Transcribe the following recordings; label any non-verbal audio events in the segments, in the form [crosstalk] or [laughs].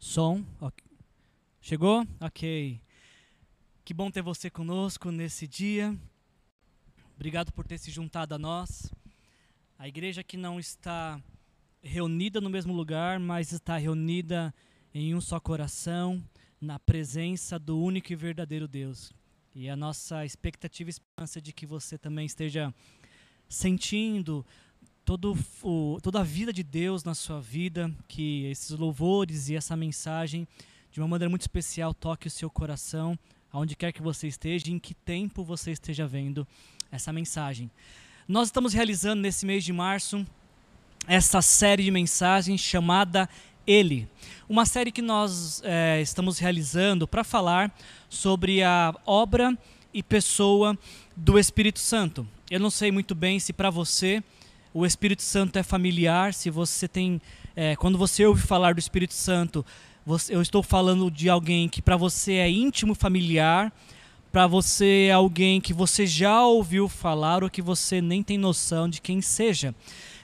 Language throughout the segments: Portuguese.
Som. ok. Chegou? Ok. Que bom ter você conosco nesse dia. Obrigado por ter se juntado a nós. A igreja que não está reunida no mesmo lugar, mas está reunida em um só coração, na presença do único e verdadeiro Deus. E a nossa expectativa e esperança de que você também esteja sentindo todo o, toda a vida de Deus na sua vida, que esses louvores e essa mensagem, de uma maneira muito especial, toque o seu coração, aonde quer que você esteja, em que tempo você esteja vendo essa mensagem. Nós estamos realizando nesse mês de março essa série de mensagens chamada Ele. Uma série que nós é, estamos realizando para falar sobre a obra e pessoa do Espírito Santo. Eu não sei muito bem se para você o Espírito Santo é familiar, se você tem. É, quando você ouve falar do Espírito Santo, você, eu estou falando de alguém que para você é íntimo familiar, para você é alguém que você já ouviu falar ou que você nem tem noção de quem seja.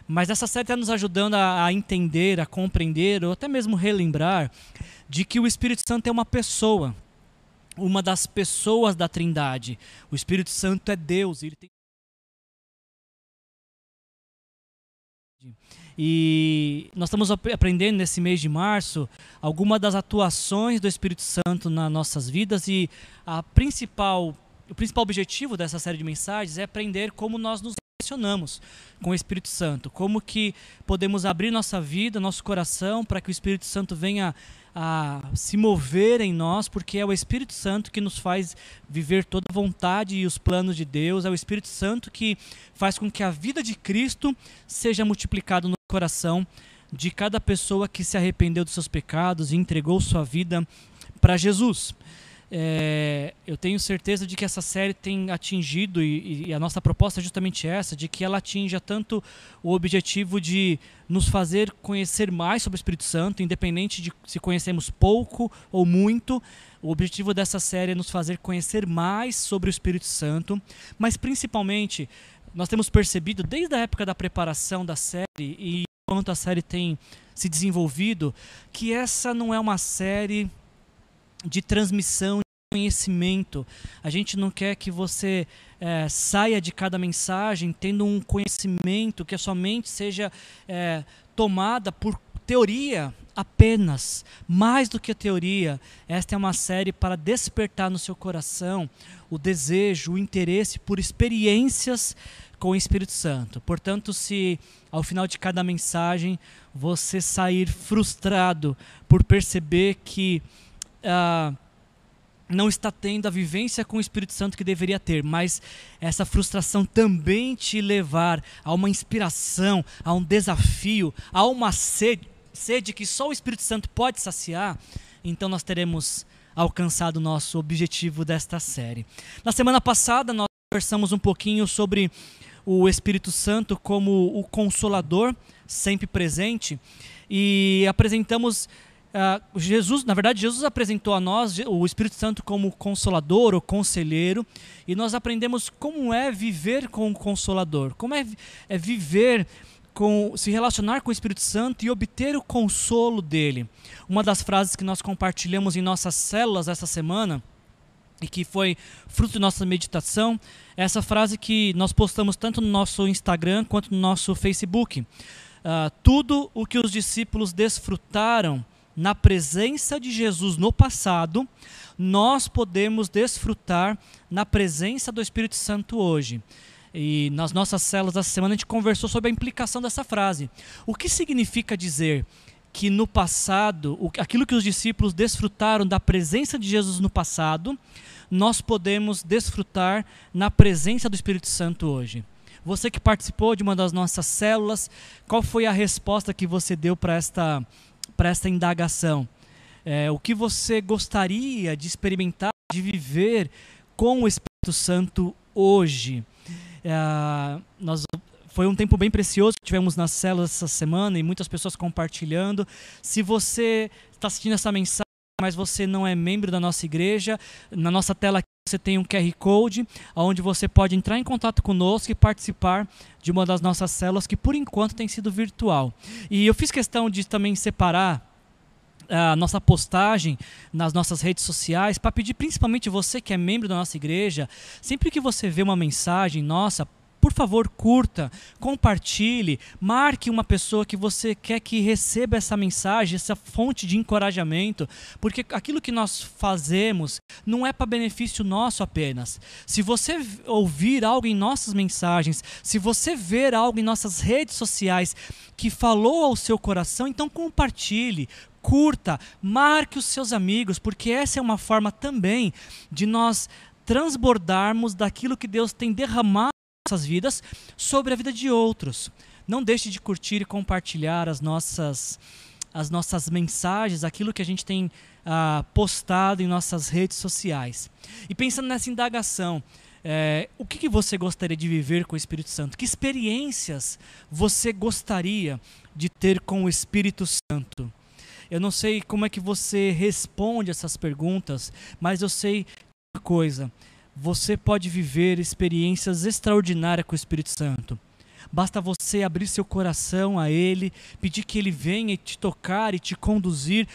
Mas essa série está nos ajudando a, a, entender, a compreender, ou até mesmo relembrar, de que o Espírito Santo é uma pessoa, uma das pessoas da Trindade. O Espírito Santo é Deus, ele tem E nós estamos aprendendo nesse mês de março algumas das atuações do Espírito Santo nas nossas vidas e a principal, o principal objetivo dessa série de mensagens é aprender como nós nos relacionamos com o Espírito Santo, como que podemos abrir nossa vida, nosso coração para que o Espírito Santo venha a se mover em nós, porque é o Espírito Santo que nos faz viver toda a vontade e os planos de Deus, é o Espírito Santo que faz com que a vida de Cristo seja multiplicada no coração de cada pessoa que se arrependeu dos seus pecados e entregou sua vida para Jesus. É, eu tenho certeza de que essa série tem atingido, e, e, a nossa proposta é justamente essa, de que ela atinja tanto o objetivo de nos fazer conhecer mais sobre o Espírito Santo, independente de se conhecemos pouco ou muito. O objetivo dessa série é nos fazer conhecer mais sobre o Espírito Santo, mas principalmente nós temos percebido desde a época da preparação da série e enquanto a série tem se desenvolvido, que essa não é uma série de transmissão de conhecimento. A gente não quer que você é, saia de cada mensagem tendo um conhecimento que a sua mente seja é, tomada por teoria apenas. Mais do que teoria, esta é uma série para despertar no seu coração o desejo, o interesse por experiências com o Espírito Santo. Portanto, se ao final de cada mensagem você sair frustrado por perceber que uh, não está tendo a vivência com o Espírito Santo que deveria ter, mas essa frustração também te levar a uma inspiração, a um desafio, a uma sede, sede que só o Espírito Santo pode saciar, então nós teremos alcançado o nosso objetivo desta série. Na semana passada nós conversamos um pouquinho sobre o Espírito Santo como o consolador, sempre presente, e apresentamos Uh, Jesus, na verdade, Jesus apresentou a nós o Espírito Santo como consolador ou conselheiro, e nós aprendemos como é viver com o consolador, como é, é viver com se relacionar com o Espírito Santo e obter o consolo dele. Uma das frases que nós compartilhamos em nossas células essa semana e que foi fruto de nossa meditação, é essa frase que nós postamos tanto no nosso Instagram quanto no nosso Facebook. Uh, tudo o que os discípulos desfrutaram na presença de Jesus no passado, nós podemos desfrutar na presença do Espírito Santo hoje. E nas nossas células essa semana a gente conversou sobre a implicação dessa frase. O que significa dizer que no passado, aquilo que os discípulos desfrutaram da presença de Jesus no passado, nós podemos desfrutar na presença do Espírito Santo hoje. Você que participou de uma das nossas células, qual foi a resposta que você deu para esta para esta indagação. É, o que você gostaria de experimentar, de viver com o Espírito Santo hoje? É, nós foi um tempo bem precioso que tivemos nas células essa semana e muitas pessoas compartilhando. Se você está assistindo essa mensagem, mas você não é membro da nossa igreja, na nossa tela aqui você tem um QR Code, onde você pode entrar em contato conosco e participar de uma das nossas células, que por enquanto tem sido virtual. E eu fiz questão de também separar a nossa postagem nas nossas redes sociais para pedir principalmente você que é membro da nossa igreja, sempre que você vê uma mensagem nossa, por favor, curta, compartilhe, marque uma pessoa que você quer que receba essa mensagem, essa fonte de encorajamento, porque aquilo que nós fazemos não é para benefício nosso apenas. Se você ouvir algo em nossas mensagens, se você ver algo em nossas redes sociais que falou ao seu coração, então compartilhe, curta, marque os seus amigos, porque essa é uma forma também de nós transbordarmos daquilo que Deus tem derramado nossas vidas sobre a vida de outros. Não deixe de curtir e compartilhar as nossas, as nossas mensagens, aquilo que a gente tem ah, postado em nossas redes sociais. E pensando nessa indagação, é, o que, que, você gostaria de viver com o Espírito Santo? Que experiências você gostaria de ter com o Espírito Santo? Eu não sei como é que você responde essas perguntas, mas eu sei uma coisa: você pode viver experiências extraordinárias com o Espírito Santo. Basta você abrir seu coração a Ele, pedir que Ele venha te tocar e te conduzir.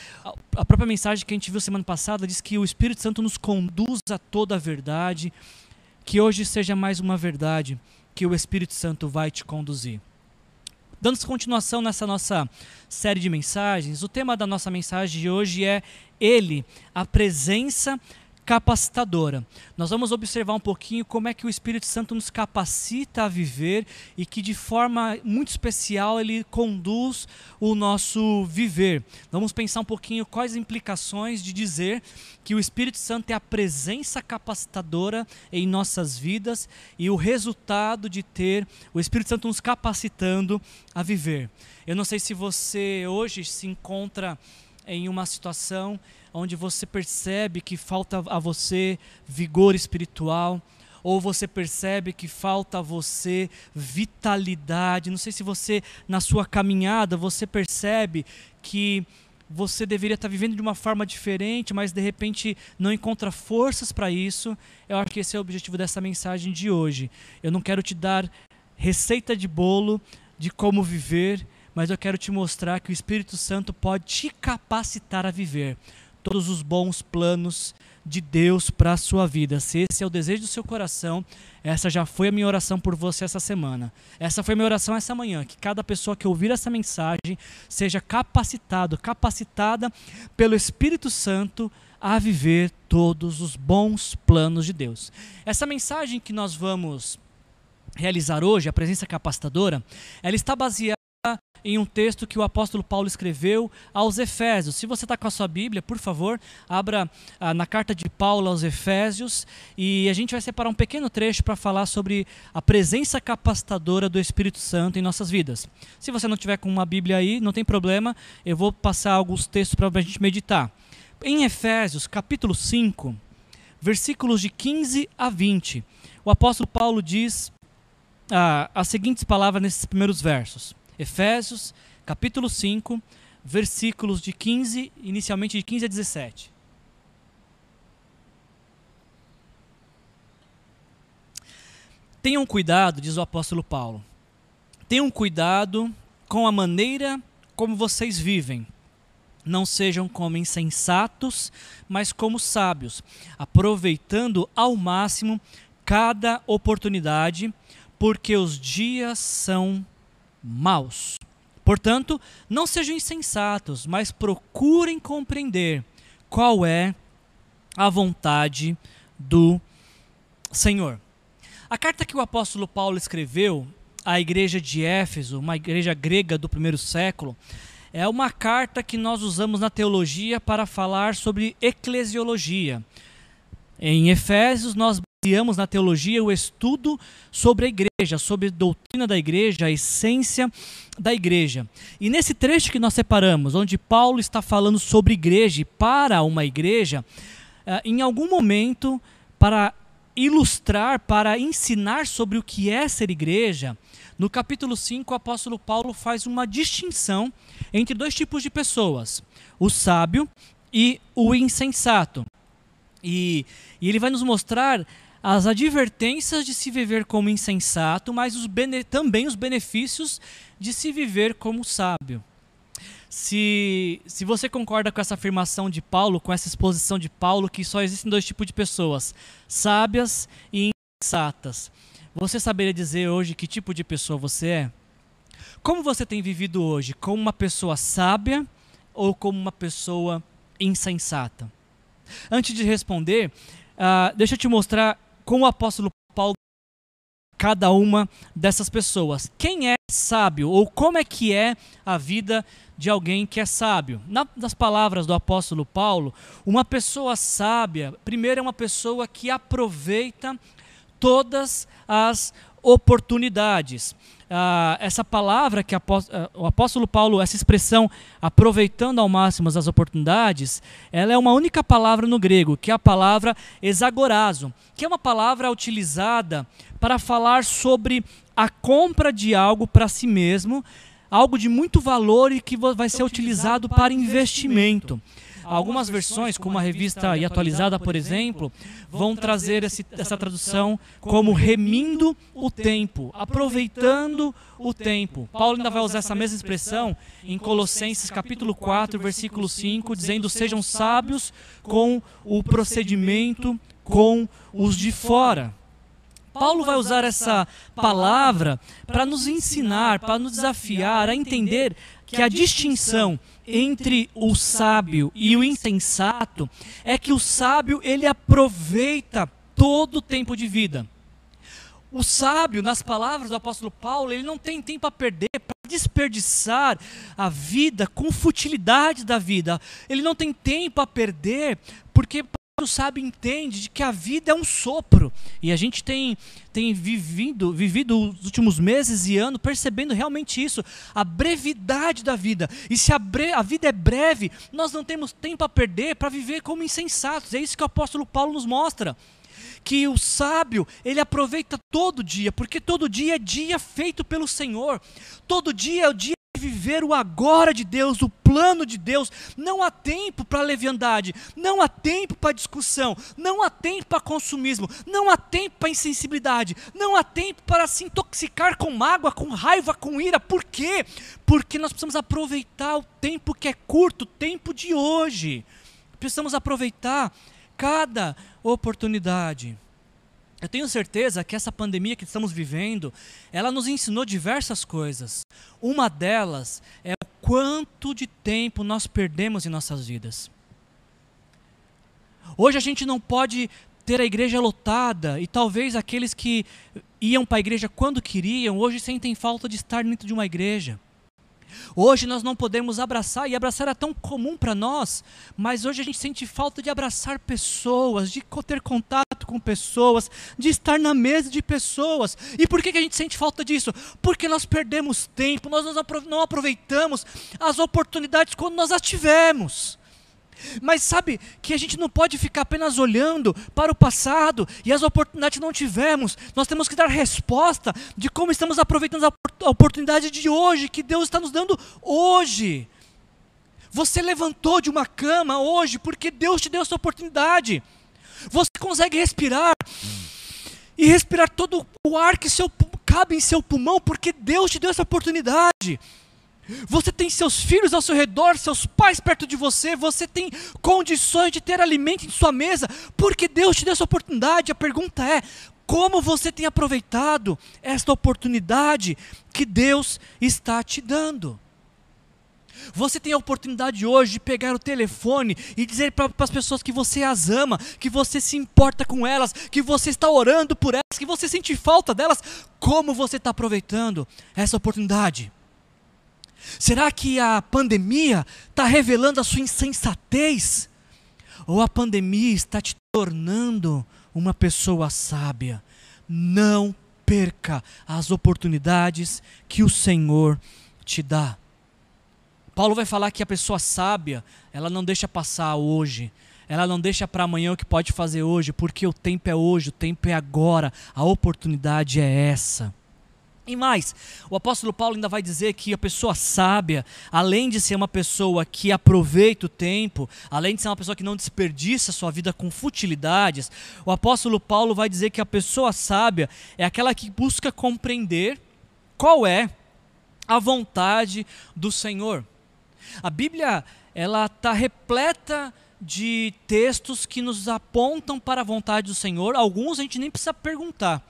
A própria mensagem que a gente viu semana passada diz que o Espírito Santo nos conduz a toda a verdade. Que hoje seja mais uma verdade que o Espírito Santo vai te conduzir. Dando continuação nessa nossa série de mensagens, o tema da nossa mensagem de hoje é Ele, a presença capacitadora. Nós vamos observar um pouquinho como é que o Espírito Santo nos capacita a viver e que de forma muito especial ele conduz o nosso viver. Vamos pensar um pouquinho quais implicações de dizer que o Espírito Santo é a presença capacitadora em nossas vidas e o resultado de ter o Espírito Santo nos capacitando a viver. Eu não sei se você hoje se encontra em uma situação onde você percebe que falta a você vigor espiritual, ou você percebe que falta a você vitalidade. Não sei se você, na sua caminhada, você percebe que você deveria estar vivendo de uma forma diferente, mas de repente não encontra forças para isso. Eu acho que esse é o objetivo dessa mensagem de hoje. Eu não quero te dar receita de bolo de como viver, mas eu quero te mostrar que o Espírito Santo pode te capacitar a viver todos os bons planos de Deus para a sua vida. Se esse é o desejo do seu coração, essa já foi a minha oração por você essa semana. Essa foi a minha oração essa manhã, que cada pessoa que ouvir essa mensagem seja capacitado, capacitada pelo Espírito Santo a viver todos os bons planos de Deus. Essa mensagem que nós vamos realizar hoje, a presença capacitadora, ela está baseada em um texto que o apóstolo Paulo escreveu aos Efésios. Se você está com a sua Bíblia, por favor, abra ah, na carta de Paulo aos Efésios e a gente vai separar um pequeno trecho para falar sobre a presença capacitadora do Espírito Santo em nossas vidas. Se você não tiver com uma Bíblia aí, não tem problema, eu vou passar alguns textos para a gente meditar. Em Efésios, capítulo 5, versículos de 15 a 20, o apóstolo Paulo diz ah, as seguintes palavras nesses primeiros versos. Efésios, capítulo 5, versículos de 15, inicialmente de 15 a 17. Tenham cuidado, diz o apóstolo Paulo. Tenham cuidado com a maneira como vocês vivem. Não sejam como insensatos, mas como sábios, aproveitando ao máximo cada oportunidade, porque os dias são maus. Portanto, não sejam insensatos, mas procurem compreender qual é a vontade do Senhor. A carta que o apóstolo Paulo escreveu à igreja de Éfeso, uma igreja grega do primeiro século, é uma carta que nós usamos na teologia para falar sobre eclesiologia. Em Efésios, nós baseamos na teologia o estudo sobre a igreja, sobre a doutrina da igreja, a essência da igreja. E nesse trecho que nós separamos, onde Paulo está falando sobre igreja e para uma igreja, eh, em algum momento, para ilustrar, para ensinar sobre o que é ser igreja, no capítulo 5 o apóstolo Paulo faz uma distinção entre dois tipos de pessoas: o sábio e o insensato. E, e ele vai nos mostrar as advertências de se viver como insensato, mas os também os benefícios de se viver como sábio. se, se você concorda com essa afirmação de Paulo, com essa exposição de Paulo, que só existem dois tipos de pessoas: sábias e insensatas. Você saberia dizer hoje que tipo de pessoa você é? Como você tem vivido hoje? Como uma pessoa sábia ou como uma pessoa insensata? Antes de responder, uh, deixa eu te mostrar como o apóstolo Paulo cada uma dessas pessoas. Quem é sábio ou como é que é a vida de alguém que é sábio? Na, nas palavras do apóstolo Paulo, uma pessoa sábia, primeiro é uma pessoa que aproveita todas as oportunidades. Ah, essa palavra que ah, o apóstolo Paulo, essa expressão aproveitando ao máximo as oportunidades, ela é uma única palavra no grego, que é a palavra exagorazo, que é uma palavra utilizada para falar sobre a compra de algo para si mesmo, algo de muito valor e que vai ser utilizado para investimento. Algumas versões, como a revista e atualizada, por exemplo, vão trazer esse, essa tradução como remindo o tempo, aproveitando o tempo. Paulo ainda vai usar essa mesma expressão em Colossenses capítulo 4, versículo 5, dizendo: "Sejam sábios com o procedimento com os de fora". Paulo vai usar essa palavra para nos ensinar, para nos desafiar a entender que a distinção entre o sábio e o insensato é que o sábio ele aproveita todo o tempo de vida. O sábio, nas palavras do apóstolo Paulo, ele não tem tempo a perder para desperdiçar a vida com futilidade da vida. Ele não tem tempo a perder porque o sábio entende de que a vida é um sopro. E a gente tem, tem vivido, vivido os últimos meses e anos percebendo realmente isso, a brevidade da vida. E se a, bre a vida é breve, nós não temos tempo a perder para viver como insensatos. É isso que o apóstolo Paulo nos mostra que o sábio, ele aproveita todo dia, porque todo dia é dia feito pelo Senhor. Todo dia é o dia viver o agora de Deus, o plano de Deus. Não há tempo para leviandade, não há tempo para discussão, não há tempo para consumismo, não há tempo para insensibilidade, não há tempo para se intoxicar com mágoa, com raiva, com ira. Por quê? Porque nós precisamos aproveitar o tempo que é curto, o tempo de hoje. Precisamos aproveitar cada oportunidade. Eu tenho certeza que essa pandemia que estamos vivendo, ela nos ensinou diversas coisas. Uma delas é o quanto de tempo nós perdemos em nossas vidas. Hoje a gente não pode ter a igreja lotada e talvez aqueles que iam para a igreja quando queriam, hoje sentem falta de estar dentro de uma igreja. Hoje nós não podemos abraçar, e abraçar é tão comum para nós, mas hoje a gente sente falta de abraçar pessoas, de ter contato com pessoas, de estar na mesa de pessoas. E por que, que a gente sente falta disso? Porque nós perdemos tempo, nós não aproveitamos as oportunidades quando nós as tivemos. Mas sabe que a gente não pode ficar apenas olhando para o passado e as oportunidades que não tivemos. Nós temos que dar resposta de como estamos aproveitando a oportunidade de hoje, que Deus está nos dando hoje. Você levantou de uma cama hoje porque Deus te deu essa oportunidade. Você consegue respirar e respirar todo o ar que seu, cabe em seu pulmão porque Deus te deu essa oportunidade. Você tem seus filhos ao seu redor, seus pais perto de você, você tem condições de ter alimento em sua mesa, porque Deus te deu essa oportunidade. A pergunta é: como você tem aproveitado esta oportunidade que Deus está te dando? Você tem a oportunidade hoje de pegar o telefone e dizer para as pessoas que você as ama, que você se importa com elas, que você está orando por elas, que você sente falta delas. Como você está aproveitando essa oportunidade? Será que a pandemia está revelando a sua insensatez? Ou a pandemia está te tornando uma pessoa sábia? Não perca as oportunidades que o Senhor te dá. Paulo vai falar que a pessoa sábia, ela não deixa passar hoje, ela não deixa para amanhã o que pode fazer hoje, porque o tempo é hoje, o tempo é agora, a oportunidade é essa. E mais, o apóstolo Paulo ainda vai dizer que a pessoa sábia, além de ser uma pessoa que aproveita o tempo, além de ser uma pessoa que não desperdiça sua vida com futilidades, o apóstolo Paulo vai dizer que a pessoa sábia é aquela que busca compreender qual é a vontade do Senhor. A Bíblia ela está repleta de textos que nos apontam para a vontade do Senhor. Alguns a gente nem precisa perguntar.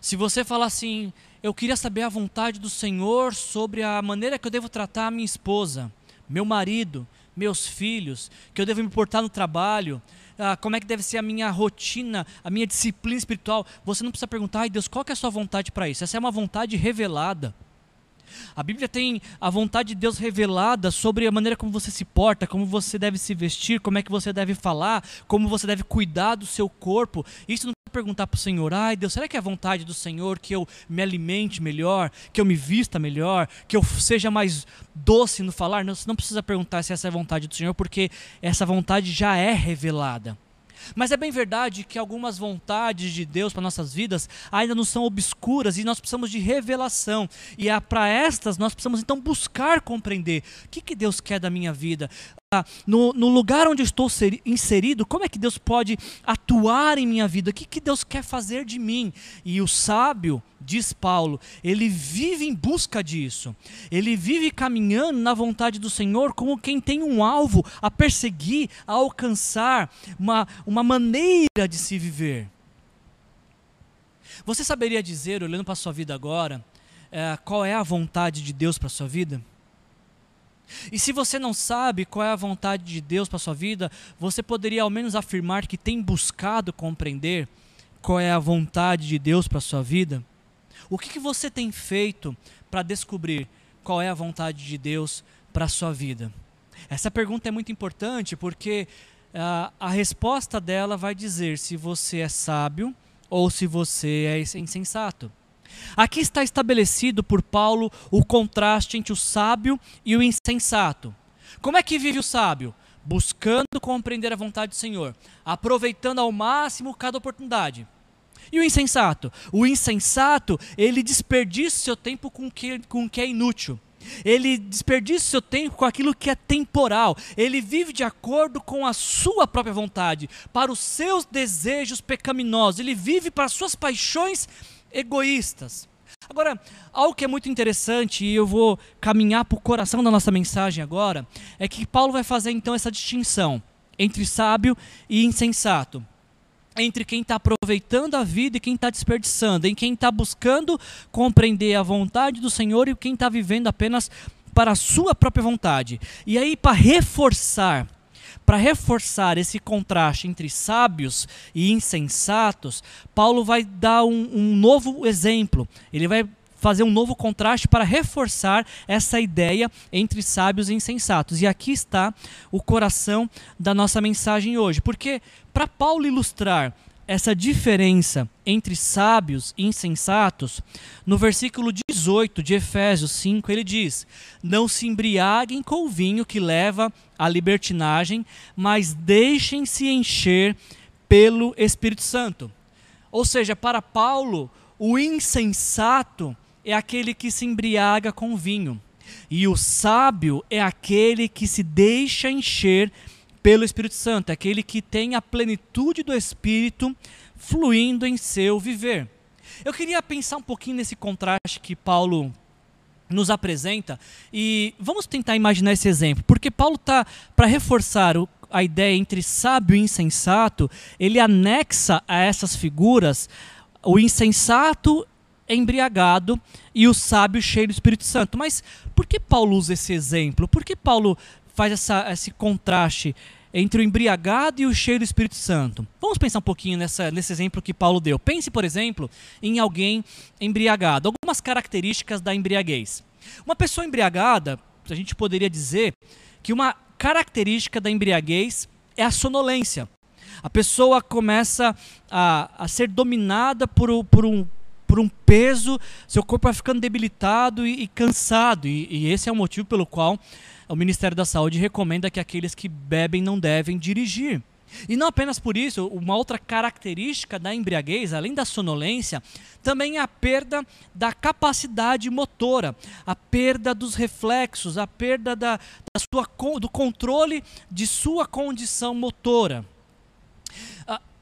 Se você falar assim, eu queria saber a vontade do Senhor sobre a maneira que eu devo tratar a minha esposa, meu marido, meus filhos, que eu devo me portar no trabalho, ah, como é que deve ser a minha rotina, a minha disciplina espiritual. Você não precisa perguntar, ai Deus, qual é a sua vontade para isso? Essa é uma vontade revelada. A Bíblia tem a vontade de Deus revelada sobre a maneira como você se porta, como você deve se vestir, como é que você deve falar, como você deve cuidar do seu corpo. Isso não perguntar para o Senhor, ai Deus, será que é a vontade do Senhor que eu me alimente melhor, que eu me vista melhor, que eu seja mais doce no falar? Não, você não precisa perguntar se essa é a vontade do Senhor, porque essa vontade já é revelada. Mas é bem verdade que algumas vontades de Deus para nossas vidas ainda não são obscuras e nós precisamos de revelação. E é para estas nós precisamos então buscar compreender o que, que Deus quer da minha vida. No, no, lugar onde estou inserido, como é que Deus pode atuar em minha vida? O que, que Deus quer fazer de mim? E o sábio, diz Paulo, ele vive em busca disso. Ele vive caminhando na vontade do Senhor como quem tem um alvo a perseguir, a alcançar, uma, uma maneira de se viver. Você saberia dizer, olhando para a sua vida agora, é, qual é a vontade de Deus para a sua vida? E se você não sabe qual é a vontade de Deus para sua vida, você poderia ao menos afirmar que tem buscado compreender qual é a vontade de Deus para sua vida? O que, que você tem feito para descobrir qual é a vontade de Deus para sua vida? Essa pergunta é muito importante porque uh, a resposta dela vai dizer se você é sábio ou se você é insensato. Aqui está estabelecido por Paulo o contraste entre o sábio e o insensato. Como é que vive o sábio? Buscando compreender a vontade do Senhor, aproveitando ao máximo cada oportunidade. E o insensato? O insensato, ele desperdiça seu tempo com que, o que é inútil. Ele desperdiça seu tempo com aquilo que é temporal. Ele vive de acordo com a sua própria vontade, para os seus desejos pecaminosos. Ele vive para as suas paixões egoístas. Agora, algo que é muito interessante, e eu vou caminhar para o coração da nossa mensagem agora, é que Paulo vai fazer então essa distinção entre sábio e insensato. Entre quem está aproveitando a vida e quem está desperdiçando, em quem está buscando compreender a vontade do Senhor e quem está vivendo apenas para a sua própria vontade. E aí, para reforçar para reforçar esse contraste entre sábios e insensatos, Paulo vai dar um, um novo exemplo. Ele vai fazer um novo contraste para reforçar essa ideia entre sábios e insensatos. E aqui está o coração da nossa mensagem hoje. Porque, para Paulo ilustrar essa diferença entre sábios e insensatos, no versículo 18 de Efésios 5, ele diz: Não se embriaguem com o vinho que leva à libertinagem, mas deixem-se encher pelo Espírito Santo. Ou seja, para Paulo, o insensato é aquele que se embriaga com vinho, e o sábio é aquele que se deixa encher pelo Espírito Santo, é aquele que tem a plenitude do Espírito fluindo em seu viver. Eu queria pensar um pouquinho nesse contraste que Paulo nos apresenta e vamos tentar imaginar esse exemplo, porque Paulo está para reforçar o, a ideia entre sábio e insensato, ele anexa a essas figuras o insensato embriagado e o sábio cheio do Espírito Santo. Mas por que Paulo usa esse exemplo? Por que Paulo faz essa, esse contraste entre o embriagado e o cheio do Espírito Santo. Vamos pensar um pouquinho nessa, nesse exemplo que Paulo deu. Pense, por exemplo, em alguém embriagado. Algumas características da embriaguez. Uma pessoa embriagada, a gente poderia dizer que uma característica da embriaguez é a sonolência. A pessoa começa a, a ser dominada por, por, um, por um peso, seu corpo vai ficando debilitado e, e cansado. E, e esse é o motivo pelo qual o Ministério da Saúde recomenda que aqueles que bebem não devem dirigir. E não apenas por isso, uma outra característica da embriaguez, além da sonolência, também é a perda da capacidade motora, a perda dos reflexos, a perda da, da sua, do controle de sua condição motora.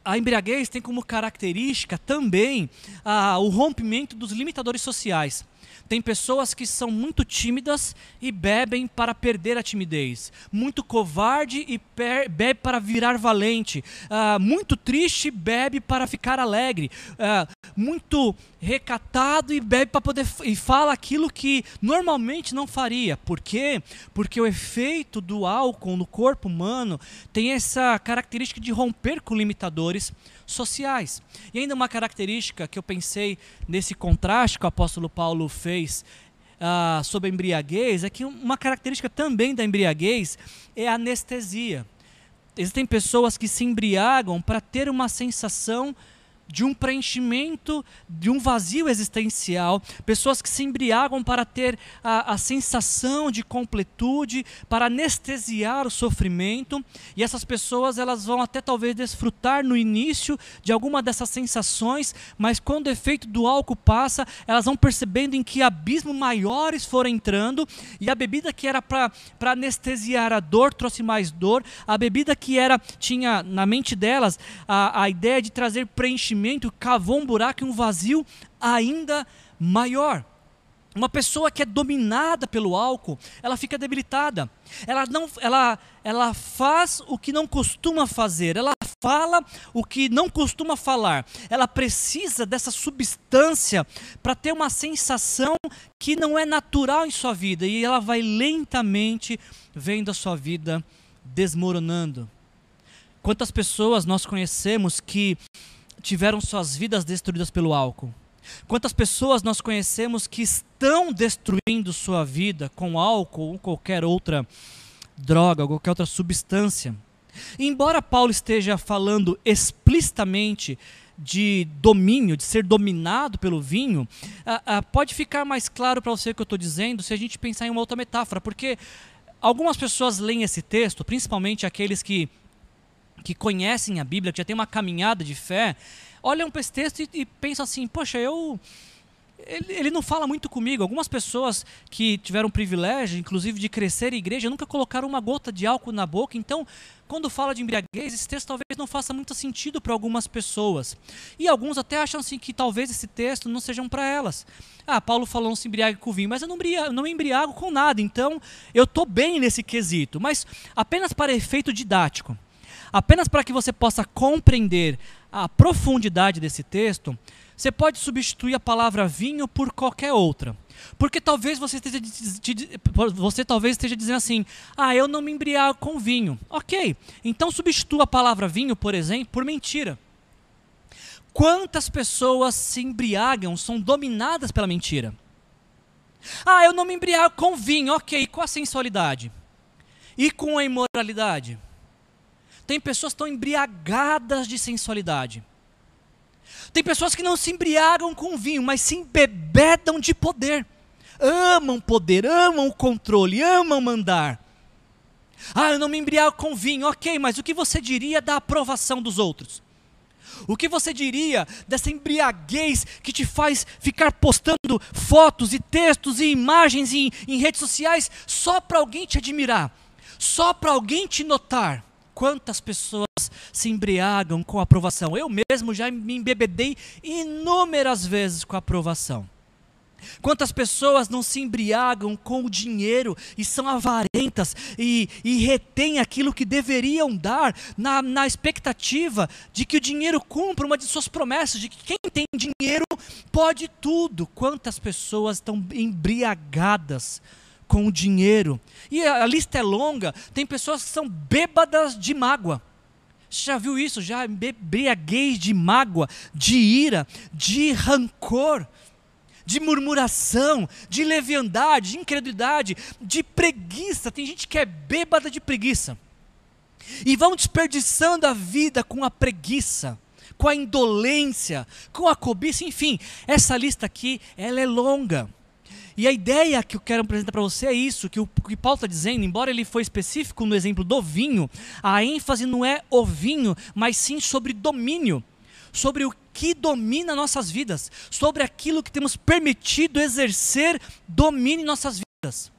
A, embriaguez tem como característica também a, o rompimento dos limitadores sociais. Tem pessoas que são muito tímidas e bebem para perder a timidez. Muito covarde e bebe para virar valente. Uh, muito triste bebe para ficar alegre. Uh, muito recatado e bebe para poder e fala aquilo que normalmente não faria. Por quê? Porque o efeito do álcool no corpo humano tem essa característica de romper com limitadores sociais. E ainda uma característica que eu pensei nesse contraste que o apóstolo Paulo fez uh, sobre a embriaguez é que uma característica também da embriaguez é a anestesia. Existem pessoas que se embriagam para ter uma sensação de um preenchimento, de um vazio existencial, pessoas que se embriagam para ter a, a, sensação de completude, para anestesiar o sofrimento, e essas pessoas elas vão até talvez desfrutar no início de alguma dessas sensações, mas quando o efeito do álcool passa, elas vão percebendo em que abismos maiores foram entrando, e a bebida que era para anestesiar a dor trouxe mais dor, a bebida que era tinha na mente delas a, a ideia de trazer preenchimento cavou um buraco e um vazio ainda maior. Uma pessoa que é dominada pelo álcool, ela fica debilitada. Ela não, ela, ela faz o que não costuma fazer. Ela fala o que não costuma falar. Ela precisa dessa substância para ter uma sensação que não é natural em sua vida e ela vai lentamente vendo a sua vida desmoronando. Quantas pessoas nós conhecemos que tiveram suas vidas destruídas pelo álcool? Quantas pessoas nós conhecemos que estão destruindo sua vida com álcool ou qualquer outra droga, qualquer outra substância? Embora Paulo esteja falando explicitamente de domínio, de ser dominado pelo vinho, pode ficar mais claro para você o que eu estou dizendo se a gente pensar em uma outra metáfora, porque algumas pessoas leem esse texto, principalmente aqueles que que conhecem a Bíblia, que já tem uma caminhada de fé, olham para esse texto e, e pensam assim: poxa, eu. Ele, ele, não fala muito comigo. Algumas pessoas que tiveram o privilégio, inclusive, de crescer em igreja, nunca colocaram uma gota de álcool na boca. Então, quando fala de embriaguez, esse texto talvez não faça muito sentido para algumas pessoas. E alguns até acham assim que talvez esse texto não seja para elas. Ah, Paulo falou não se embriague com vinho, mas eu não, embriago, não me embriago com nada. Então, eu estou bem nesse quesito. Mas apenas para efeito didático apenas para que você possa compreender a profundidade desse texto, você pode substituir a palavra vinho por qualquer outra. Porque talvez você esteja, você talvez esteja dizendo assim: ah, eu não me embriago com vinho. Ok, então substitua a palavra vinho, por exemplo, por mentira. Quantas pessoas se embriagam, são dominadas pela mentira? Ah, eu não me embriago com vinho, ok, com a sensualidade? E com a imoralidade? Tem pessoas que estão embriagadas de sensualidade. Tem pessoas que não se embriagam com vinho, mas se embebedam de poder. Amam poder, amam o controle, amam mandar. Ah, eu não me embriago com vinho, ok, mas o que você diria da aprovação dos outros? O que você diria dessa embriaguez que te faz ficar postando fotos e textos e imagens em, em redes sociais só para alguém te admirar, só para alguém te notar? Quantas pessoas se embriagam com a aprovação? Eu mesmo já me embebedei inúmeras vezes com a aprovação. Quantas pessoas não se embriagam com o dinheiro e são avarentas e, e retêm aquilo que deveriam dar na, na expectativa de que o dinheiro cumpra uma de suas promessas, de que quem tem dinheiro pode tudo. Quantas pessoas estão embriagadas com o dinheiro. E a, lista é longa, tem pessoas que são bêbadas de mágoa. Você já viu isso? Já embriaguez de mágoa, de ira, de rancor, de murmuração, de leviandade, de incredulidade, de preguiça. Tem gente que é bêbada de preguiça. E vão desperdiçando a vida com a preguiça, com a indolência, com a cobiça, enfim. Essa lista aqui, ela é longa. E a ideia que eu quero apresentar para você é isso, que o que Paulo está dizendo, embora ele foi específico no exemplo do vinho, a ênfase não é o vinho, mas sim sobre domínio, sobre o que domina nossas vidas, sobre aquilo que temos permitido exercer domínio em nossas vidas.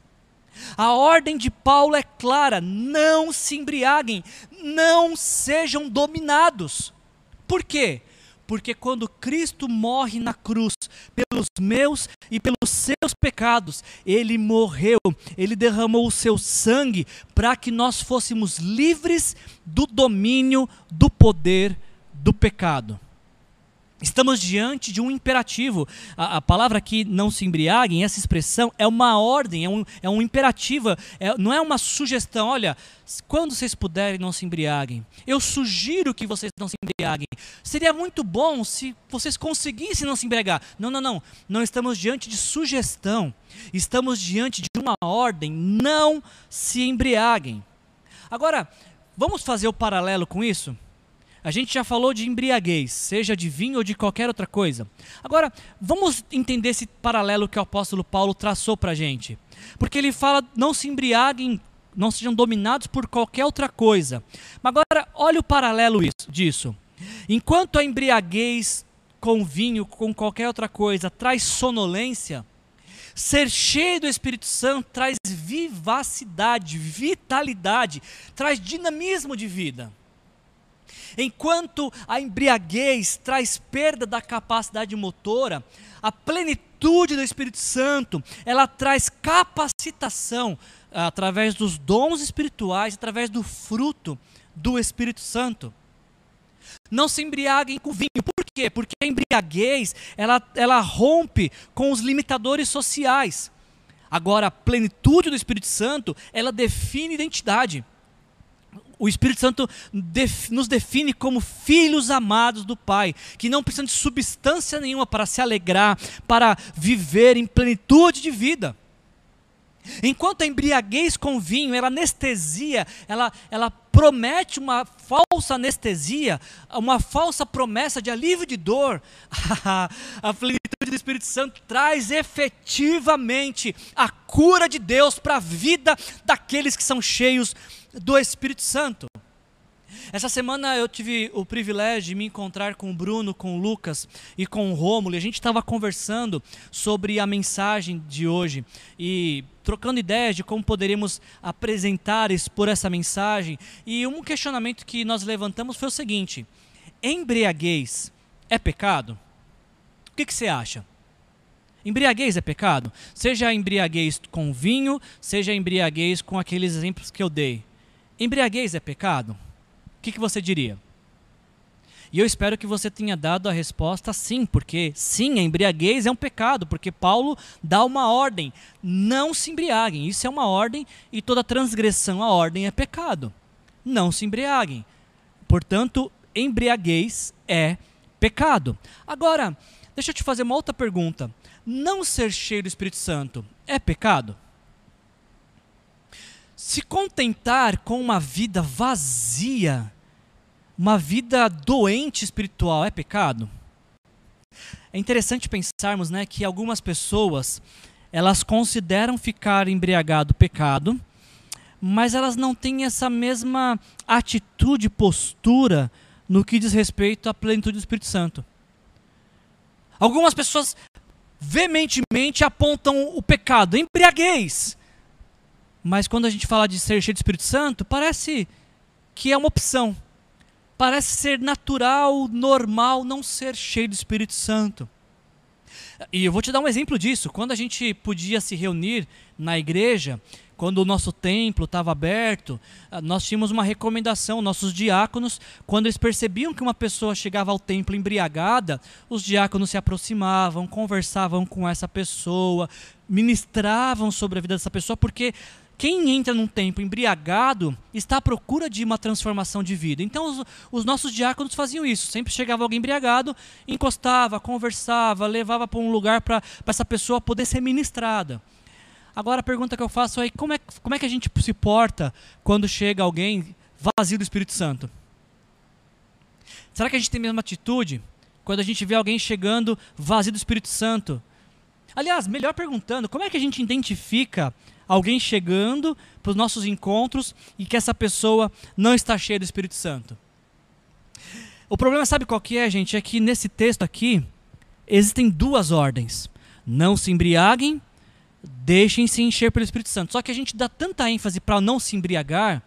A ordem de Paulo é clara: não se embriaguem, não sejam dominados. Por quê? Porque quando Cristo morre na cruz pelos meus e pelos seus pecados, ele morreu, ele derramou o seu sangue para que nós fôssemos livres do domínio do poder do pecado. Estamos diante de um imperativo. A, a, palavra aqui, não se embriaguem, essa expressão é uma ordem, é um, é um imperativo, é, não é uma sugestão. Olha, quando vocês puderem, não se embriaguem. Eu sugiro que vocês não se embriaguem. Seria muito bom se vocês conseguissem não se embriagar. Não, não, não. Não estamos diante de sugestão. Estamos diante de uma ordem. Não se embriaguem. Agora, vamos fazer o paralelo com isso? A gente já falou de embriaguez, seja de vinho ou de qualquer outra coisa. Agora, vamos entender esse paralelo que o apóstolo Paulo traçou para a gente. Porque ele fala: não se embriaguem, não sejam dominados por qualquer outra coisa. Mas agora, olha o paralelo disso. Enquanto a embriaguez com vinho, com qualquer outra coisa, traz sonolência, ser cheio do Espírito Santo traz vivacidade, vitalidade, traz dinamismo de vida. Enquanto a embriaguez traz perda da capacidade motora, a plenitude do Espírito Santo, ela traz capacitação ah, através dos dons espirituais, através do fruto do Espírito Santo. Não se embriaguem com vinho. Por quê? Porque a embriaguez, ela, ela rompe com os limitadores sociais. Agora, a plenitude do Espírito Santo, ela define identidade o Espírito Santo def, nos define como filhos amados do Pai, que não precisam de substância nenhuma para se alegrar, para viver em plenitude de vida. Enquanto a embriaguez com vinho, ela anestesia, ela, ela promete uma falsa anestesia, uma falsa promessa de alívio de dor. [laughs] a plenitude do Espírito Santo traz efetivamente a cura de Deus para a vida daqueles que são cheios do Espírito Santo. Essa semana eu tive o privilégio de me encontrar com o Bruno, com o Lucas e com o Rômulo, a gente estava conversando sobre a mensagem de hoje e trocando ideias de como poderíamos apresentar, expor essa mensagem. E um questionamento que nós levantamos foi o seguinte: embriaguez é pecado? O que, que você acha? Embriaguez é pecado? Seja embriaguez com vinho, seja embriaguez com aqueles exemplos que eu dei. Embriaguez é pecado? Que, que você diria? E eu espero que você tenha dado a resposta sim, porque sim, a embriaguez é um pecado, porque Paulo dá uma ordem: não se embriaguem. Isso é uma ordem e toda transgressão à ordem é pecado. Não se embriaguem. Portanto, embriaguez é pecado. Agora, deixa eu te fazer uma outra pergunta. Não ser cheio do Espírito Santo é pecado? Se contentar com uma vida vazia, uma vida doente espiritual, é pecado? É interessante pensarmos né, que algumas pessoas elas consideram ficar embriagado pecado, mas elas não têm essa mesma atitude, postura no que diz respeito à plenitude do Espírito Santo. Algumas pessoas veementemente apontam o pecado, embriaguez. Mas quando a gente fala de ser cheio do Espírito Santo, parece que é uma opção. Parece ser natural, normal não ser cheio do Espírito Santo. E eu vou te dar um exemplo disso. Quando a gente podia se reunir na igreja, quando o nosso templo estava aberto, ah, nós tínhamos uma recomendação. Nossos diáconos, quando eles percebiam que uma pessoa chegava ao templo embriagada, os diáconos se aproximavam, conversavam com essa pessoa, ministravam sobre a vida dessa pessoa, porque quem entra num templo embriagado está à procura de uma transformação de vida. Então, os, os nossos diáconos faziam isso. Sempre chegava alguém embriagado, encostava, conversava, levava para um lugar para essa pessoa poder ser ministrada. Agora, a pergunta que eu faço é: como é, como é que a gente se porta quando chega alguém vazio do Espírito Santo? Será que a gente tem a mesma atitude quando a gente vê alguém chegando vazio do Espírito Santo? Aliás, melhor perguntando, como é que a gente identifica alguém chegando para os nossos encontros e que essa pessoa não está cheia do Espírito Santo. O problema, sabe qual que é, gente? É que nesse texto aqui existem duas ordens. Não se embriaguem, deixem-se encher pelo Espírito Santo. Só que a gente dá tanta ênfase para não se embriagar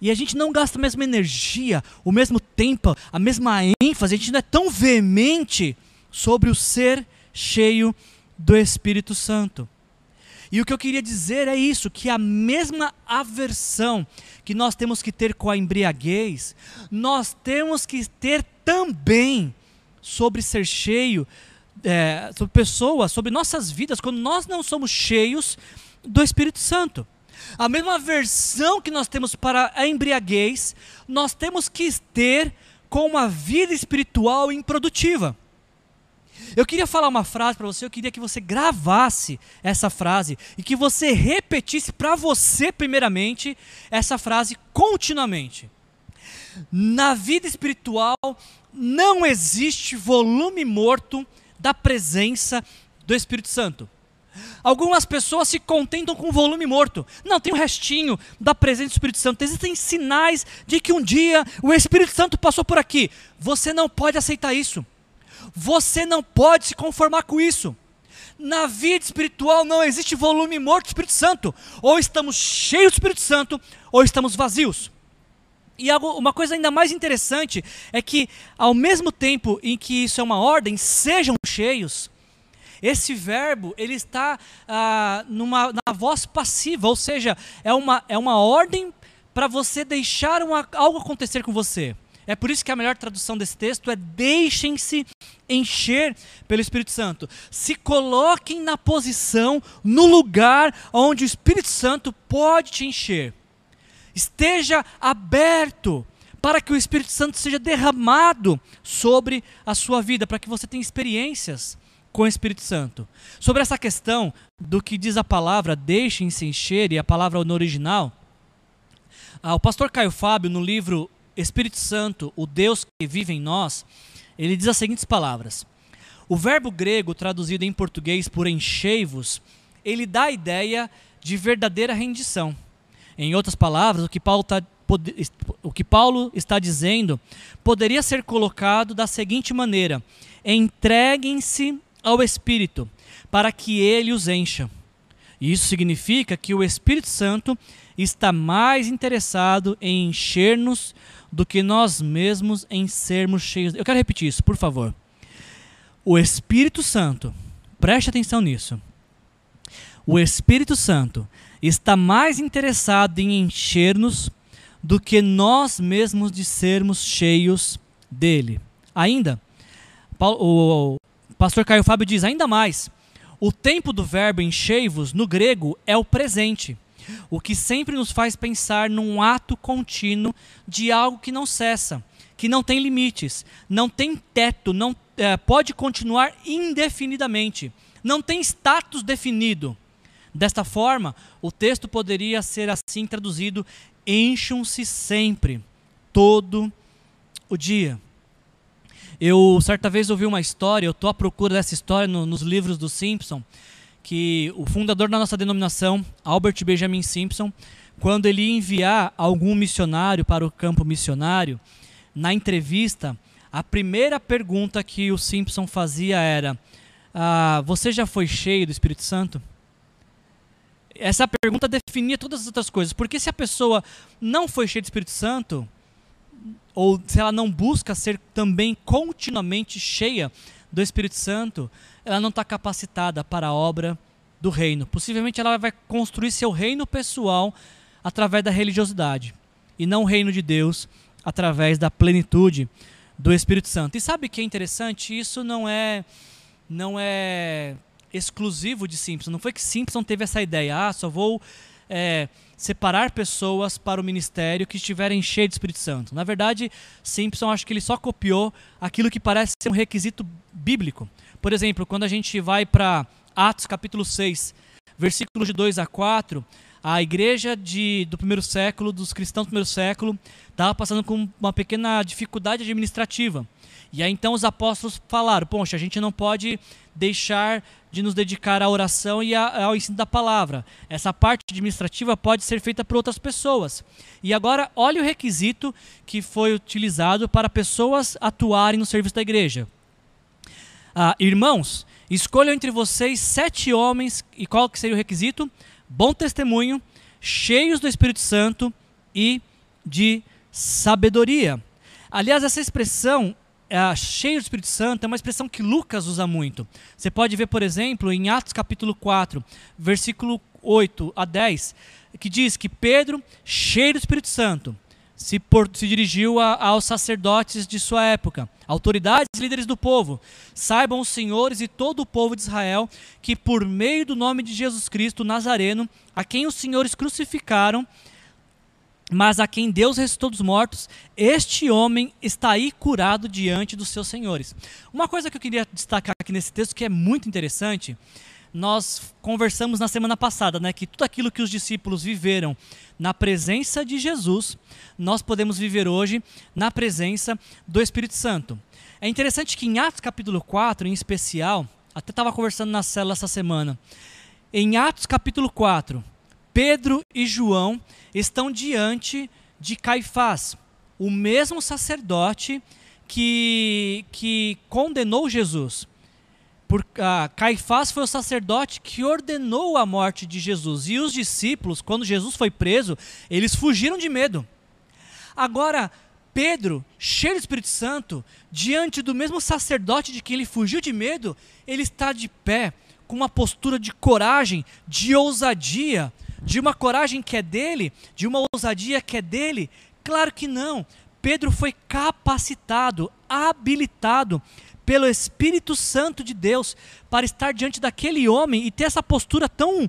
e a gente não gasta a mesma energia, o mesmo tempo, a mesma ênfase, a gente não é tão veemente sobre o ser cheio do Espírito Santo. E o que eu queria dizer é isso: que a mesma aversão que nós temos que ter com a embriaguez, nós temos que ter também sobre ser cheio, é, sobre pessoas, sobre nossas vidas, quando nós não somos cheios do Espírito Santo. A mesma versão que nós temos para a embriaguez, nós temos que ter com uma vida espiritual improdutiva. Eu queria falar uma frase para você, eu queria que você gravasse essa frase e que você repetisse para você, primeiramente, essa frase continuamente. Na vida espiritual não existe volume morto da presença do Espírito Santo. Algumas pessoas se contentam com o volume morto. Não, tem um restinho da presença do Espírito Santo. Existem sinais de que um dia o Espírito Santo passou por aqui. Você não pode aceitar isso. Você não pode se conformar com isso. Na vida espiritual não existe volume morto do Espírito Santo. Ou estamos cheios do Espírito Santo, ou estamos vazios. E uma coisa ainda mais interessante é que, ao mesmo tempo em que isso é uma ordem, sejam cheios, esse verbo ele está ah, numa, na voz passiva, ou seja, é uma, é uma ordem para você deixar uma, algo acontecer com você. É por isso que a melhor tradução desse texto é deixem-se encher pelo Espírito Santo. Se coloquem na posição, no lugar onde o Espírito Santo pode te encher. Esteja aberto para que o Espírito Santo seja derramado sobre a sua vida, para que você tenha experiências com o Espírito Santo. Sobre essa questão do que diz a palavra deixem-se encher e a palavra no original, ah, o pastor Caio Fábio, no livro Espírito Santo, o Deus que vive em nós, ele diz as seguintes palavras: O verbo grego traduzido em português por enchei-vos, ele dá a ideia de verdadeira rendição. Em outras palavras, o que Paulo está o que Paulo está dizendo poderia ser colocado da seguinte maneira: entreguem-se ao Espírito, para que ele os encha. Isso significa que o Espírito Santo está mais interessado em encher-nos do que nós mesmos em sermos cheios. Eu quero repetir isso, por favor. O Espírito Santo, preste atenção nisso. O Espírito Santo está mais interessado em encher-nos do que nós mesmos de sermos cheios dele. Ainda, o pastor Caio Fábio diz ainda mais: o tempo do verbo enchei-vos no grego é o presente, o que sempre nos faz pensar num ato contínuo de algo que não cessa, que não tem limites, não tem teto, não é, pode continuar indefinidamente, não tem status definido. Desta forma, o texto poderia ser assim traduzido: encham-se sempre, todo o dia. Eu certa vez ouvi uma história, eu estou à procura dessa história no, nos livros do Simpson, que o fundador da nossa denominação, Albert Benjamin Simpson, quando ele ia enviar algum missionário para o campo missionário, na entrevista, a primeira pergunta que o Simpson fazia era: ah, Você já foi cheio do Espírito Santo? Essa pergunta definia todas as outras coisas, porque se a pessoa não foi cheia do Espírito Santo, ou se ela não busca ser também continuamente cheia do Espírito Santo, ela não está capacitada para a obra do reino. Possivelmente ela vai construir seu reino pessoal através da religiosidade e não o reino de Deus através da plenitude do Espírito Santo. E sabe o que é interessante? Isso não é não é exclusivo de Simpson. Não foi que Simpson teve essa ideia, ah, só vou é, separar pessoas para o ministério que estiverem cheias de Espírito Santo. Na verdade, Simpson acho que ele só copiou aquilo que parece ser um requisito bíblico. Por exemplo, quando a gente vai para Atos capítulo 6, versículos de 2 a 4, a igreja de, do primeiro século, dos cristãos do primeiro século, estava passando com uma pequena dificuldade administrativa. E aí então os apóstolos falaram: Poxa, a gente não pode deixar de nos dedicar à oração e ao ensino da palavra. Essa parte administrativa pode ser feita por outras pessoas. E agora, olha o requisito que foi utilizado para pessoas atuarem no serviço da igreja. Ah, irmãos, escolham entre vocês sete homens, e qual que seria o requisito? Bom testemunho, cheios do Espírito Santo e de sabedoria. Aliás, essa expressão é, cheio do Espírito Santo é uma expressão que Lucas usa muito. Você pode ver, por exemplo, em Atos capítulo 4, versículo 8 a 10, que diz que Pedro, cheio do Espírito Santo, se, por, se dirigiu a, aos sacerdotes de sua época, autoridades e líderes do povo. Saibam os senhores e todo o povo de Israel que, por meio do nome de Jesus Cristo Nazareno, a quem os senhores crucificaram, mas a quem Deus ressuscitou dos mortos, este homem está aí curado diante dos seus senhores. Uma coisa que eu queria destacar aqui nesse texto que é muito interessante nós conversamos na semana passada, né, que tudo aquilo que os discípulos viveram na presença de Jesus, nós podemos viver hoje na presença do Espírito Santo. É interessante que em Atos capítulo 4, em especial, até estava conversando na célula essa semana, em Atos capítulo 4, Pedro e João estão diante de Caifás, o mesmo sacerdote que, que condenou Jesus. Por, ah, Caifás foi o sacerdote que ordenou a morte de Jesus. E os discípulos, quando Jesus foi preso, eles fugiram de medo. Agora, Pedro, cheio do Espírito Santo, diante do mesmo sacerdote de quem ele fugiu de medo, ele está de pé, com uma postura de coragem, de ousadia, de uma coragem que é dele, de uma ousadia que é dele? Claro que não. Pedro foi capacitado, habilitado pelo Espírito Santo de Deus para estar diante daquele homem e ter essa postura tão,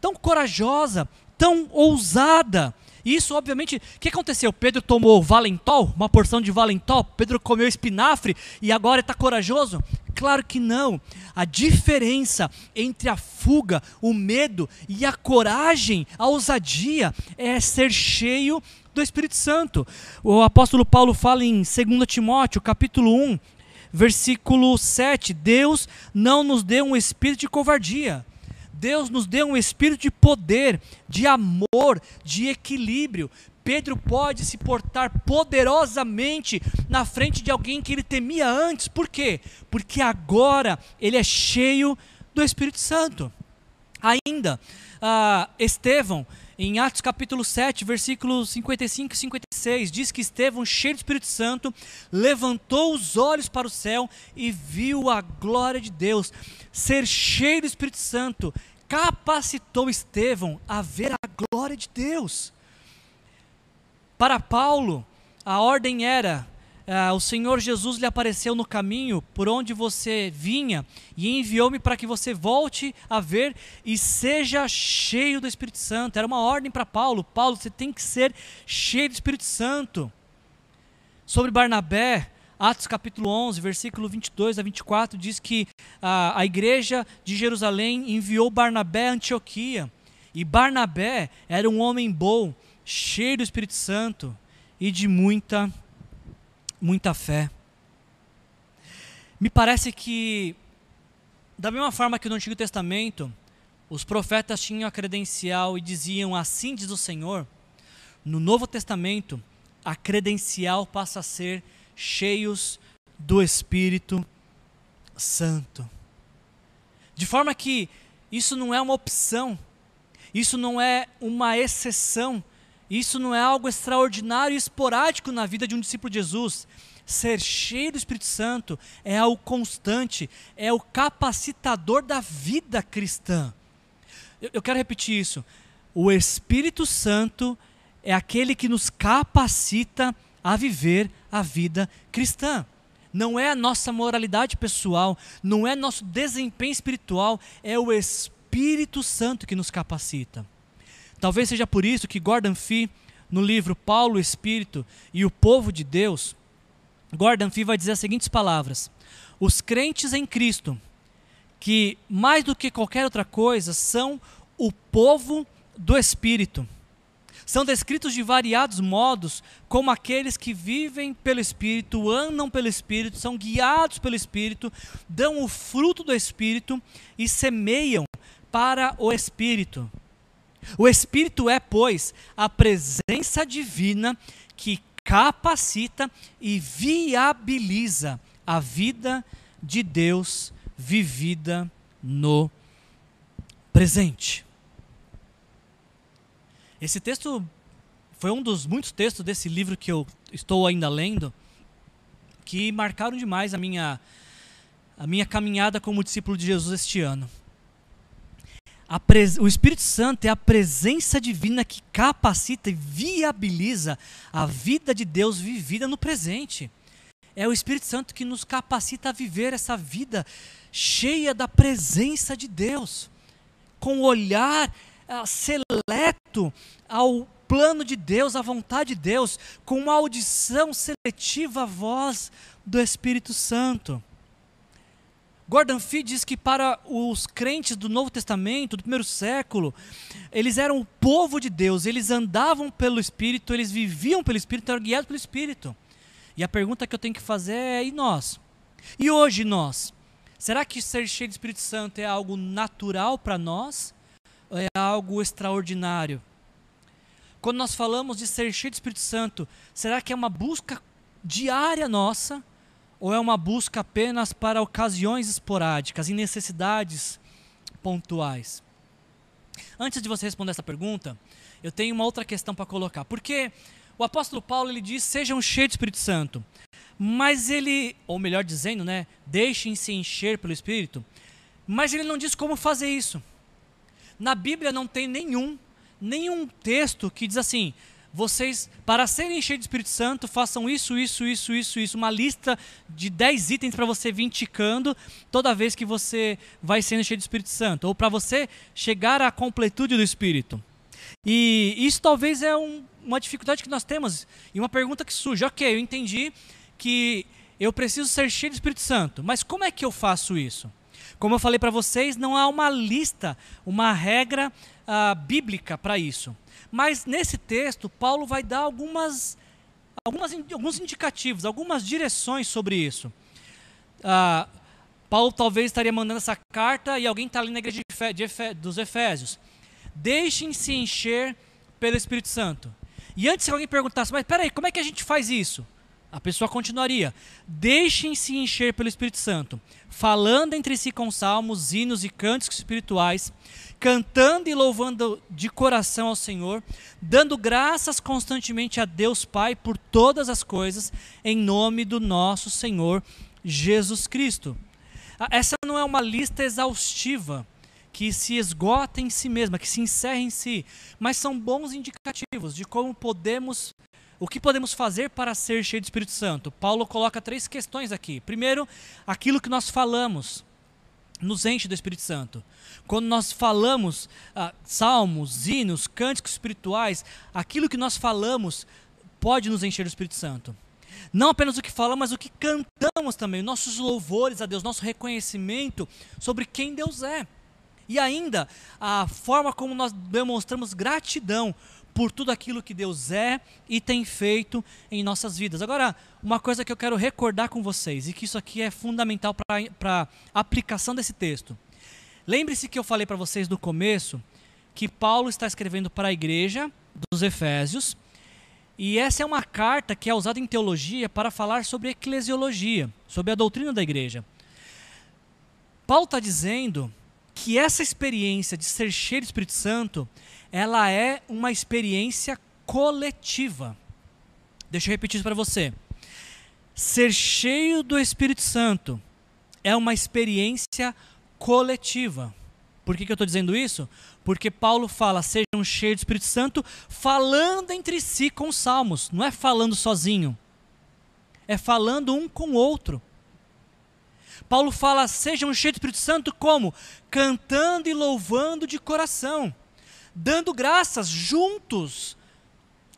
tão corajosa, tão ousada. Isso, obviamente, o que aconteceu? Pedro tomou valentol, uma porção de valentol, Pedro comeu espinafre e agora está corajoso? Claro que não. A diferença entre a fuga, o medo e a coragem, a ousadia, é ser cheio do Espírito Santo. O apóstolo Paulo fala em 2 Timóteo, capítulo 1, versículo 7, Deus não nos deu um espírito de covardia. Deus nos deu um espírito de poder, de amor, de equilíbrio. Pedro pode se portar poderosamente na frente de alguém que ele temia antes. Por quê? Porque agora ele é cheio do Espírito Santo. Ainda, uh, Estevão em Atos capítulo 7, versículos 55 e 56, diz que Estevão, cheio do Espírito Santo, levantou os olhos para o céu e viu a glória de Deus. Ser cheio do Espírito Santo capacitou Estevão a ver a glória de Deus. Para Paulo, a ordem era ah, o Senhor Jesus lhe apareceu no caminho por onde você vinha e enviou-me para que você volte a ver e seja cheio do Espírito Santo. Era uma ordem para Paulo: Paulo, você tem que ser cheio do Espírito Santo. Sobre Barnabé, Atos capítulo 11, versículo 22 a 24, diz que a, a igreja de Jerusalém enviou Barnabé a Antioquia. E Barnabé era um homem bom, cheio do Espírito Santo e de muita muita fé. Me parece que, da mesma forma que no Antigo Testamento, os profetas tinham a credencial e diziam assim diz o Senhor, no Novo Testamento, a credencial passa a ser cheios do Espírito Santo. De forma que isso não é uma opção, isso não é uma exceção, isso não é algo extraordinário e esporádico na vida de um discípulo de Jesus. Ser cheio do Espírito Santo é algo constante, é o capacitador da vida cristã. Eu, eu quero repetir isso. O Espírito Santo é aquele que nos capacita a viver a vida cristã. Não é a nossa moralidade pessoal, não é nosso desempenho espiritual, é o Espírito Santo que nos capacita. Talvez seja por isso que Gordon Fee, no livro Paulo, o Espírito e o Povo de Deus, Gordon Fee vai dizer as seguintes palavras: Os crentes em Cristo, que mais do que qualquer outra coisa são o povo do Espírito. São descritos de variados modos como aqueles que vivem pelo Espírito, andam pelo Espírito, são guiados pelo Espírito, dão o fruto do Espírito e semeiam para o Espírito. O Espírito é, pois, a presença divina que capacita e viabiliza a vida de Deus vivida no presente. Esse texto foi um dos muitos textos desse livro que eu estou ainda lendo que marcaram demais a minha a minha caminhada como discípulo de Jesus este ano. O Espírito Santo é a presença divina que capacita e viabiliza a vida de Deus vivida no presente. É o Espírito Santo que nos capacita a viver essa vida cheia da presença de Deus, com o olhar uh, seleto ao plano de Deus, à vontade de Deus, com uma audição seletiva à voz do Espírito Santo. Gordon Fee diz que para os crentes do Novo Testamento, do primeiro século, eles eram o povo de Deus, eles andavam pelo Espírito, eles viviam pelo Espírito, eram guiados pelo Espírito. E a pergunta que eu tenho que fazer é: e nós? E hoje nós? Será que ser cheio do Espírito Santo é algo natural para nós? Ou é algo extraordinário? Quando nós falamos de ser cheio do Espírito Santo, será que é uma busca diária nossa? Ou é uma busca apenas para ocasiões esporádicas e necessidades pontuais? Antes de você responder essa pergunta, eu tenho uma outra questão para colocar. Porque o apóstolo Paulo ele diz: sejam cheios do Espírito Santo. Mas ele, ou melhor dizendo, né, deixem-se encher pelo Espírito. Mas ele não diz como fazer isso. Na Bíblia não tem nenhum, nenhum texto que diz assim: vocês, para serem cheios do Espírito Santo, façam isso, isso, isso, isso, isso. Uma lista de 10 itens para você vir ticando toda vez que você vai sendo cheio do Espírito Santo. Ou para você chegar à completude do Espírito. E isso talvez é um, uma dificuldade que nós temos. E uma pergunta que surge. Ok, eu entendi que eu preciso ser cheio do Espírito Santo. Mas como é que eu faço isso? Como eu falei para vocês, não há uma lista, uma regra uh, bíblica para isso. Mas nesse texto, Paulo vai dar algumas, algumas, alguns indicativos, algumas direções sobre isso. Ah, Paulo talvez estaria mandando essa carta e alguém está ali na igreja de de dos Efésios. Deixem-se encher pelo Espírito Santo. E antes que alguém perguntasse, mas peraí, como é que a gente faz isso? A pessoa continuaria: Deixem-se encher pelo Espírito Santo, falando entre si com salmos, hinos e cânticos espirituais, cantando e louvando de coração ao Senhor, dando graças constantemente a Deus Pai por todas as coisas, em nome do nosso Senhor Jesus Cristo. Ah, essa não é uma lista exaustiva que se esgota em si mesma, que se encerra em si, mas são bons indicativos de como podemos o que podemos fazer para ser cheio do Espírito Santo? Paulo coloca três questões aqui. Primeiro, aquilo que nós falamos nos enche do Espírito Santo. Quando nós falamos ah, salmos, hinos, cânticos espirituais, aquilo que nós falamos pode nos encher do Espírito Santo. Não apenas o que falamos, mas o que cantamos também, nossos louvores a Deus, nosso reconhecimento sobre quem Deus é. E ainda a forma como nós demonstramos gratidão por tudo aquilo que Deus é e tem feito em nossas vidas. Agora, uma coisa que eu quero recordar com vocês, e que isso aqui é fundamental para a aplicação desse texto. Lembre-se que eu falei para vocês no começo que Paulo está escrevendo para a igreja dos Efésios, e essa é uma carta que é usada em teologia para falar sobre eclesiologia, sobre a doutrina da igreja. Paulo está dizendo que essa experiência de ser cheio do Espírito Santo ela é uma experiência coletiva. Deixa eu repetir isso para você. Ser cheio do Espírito Santo é uma experiência coletiva. Por que, que eu estou dizendo isso? Porque Paulo fala, sejam cheios do Espírito Santo, falando entre si com salmos. Não é falando sozinho. É falando um com o outro. Paulo fala, sejam cheios do Espírito Santo como? Cantando e louvando de coração dando graças juntos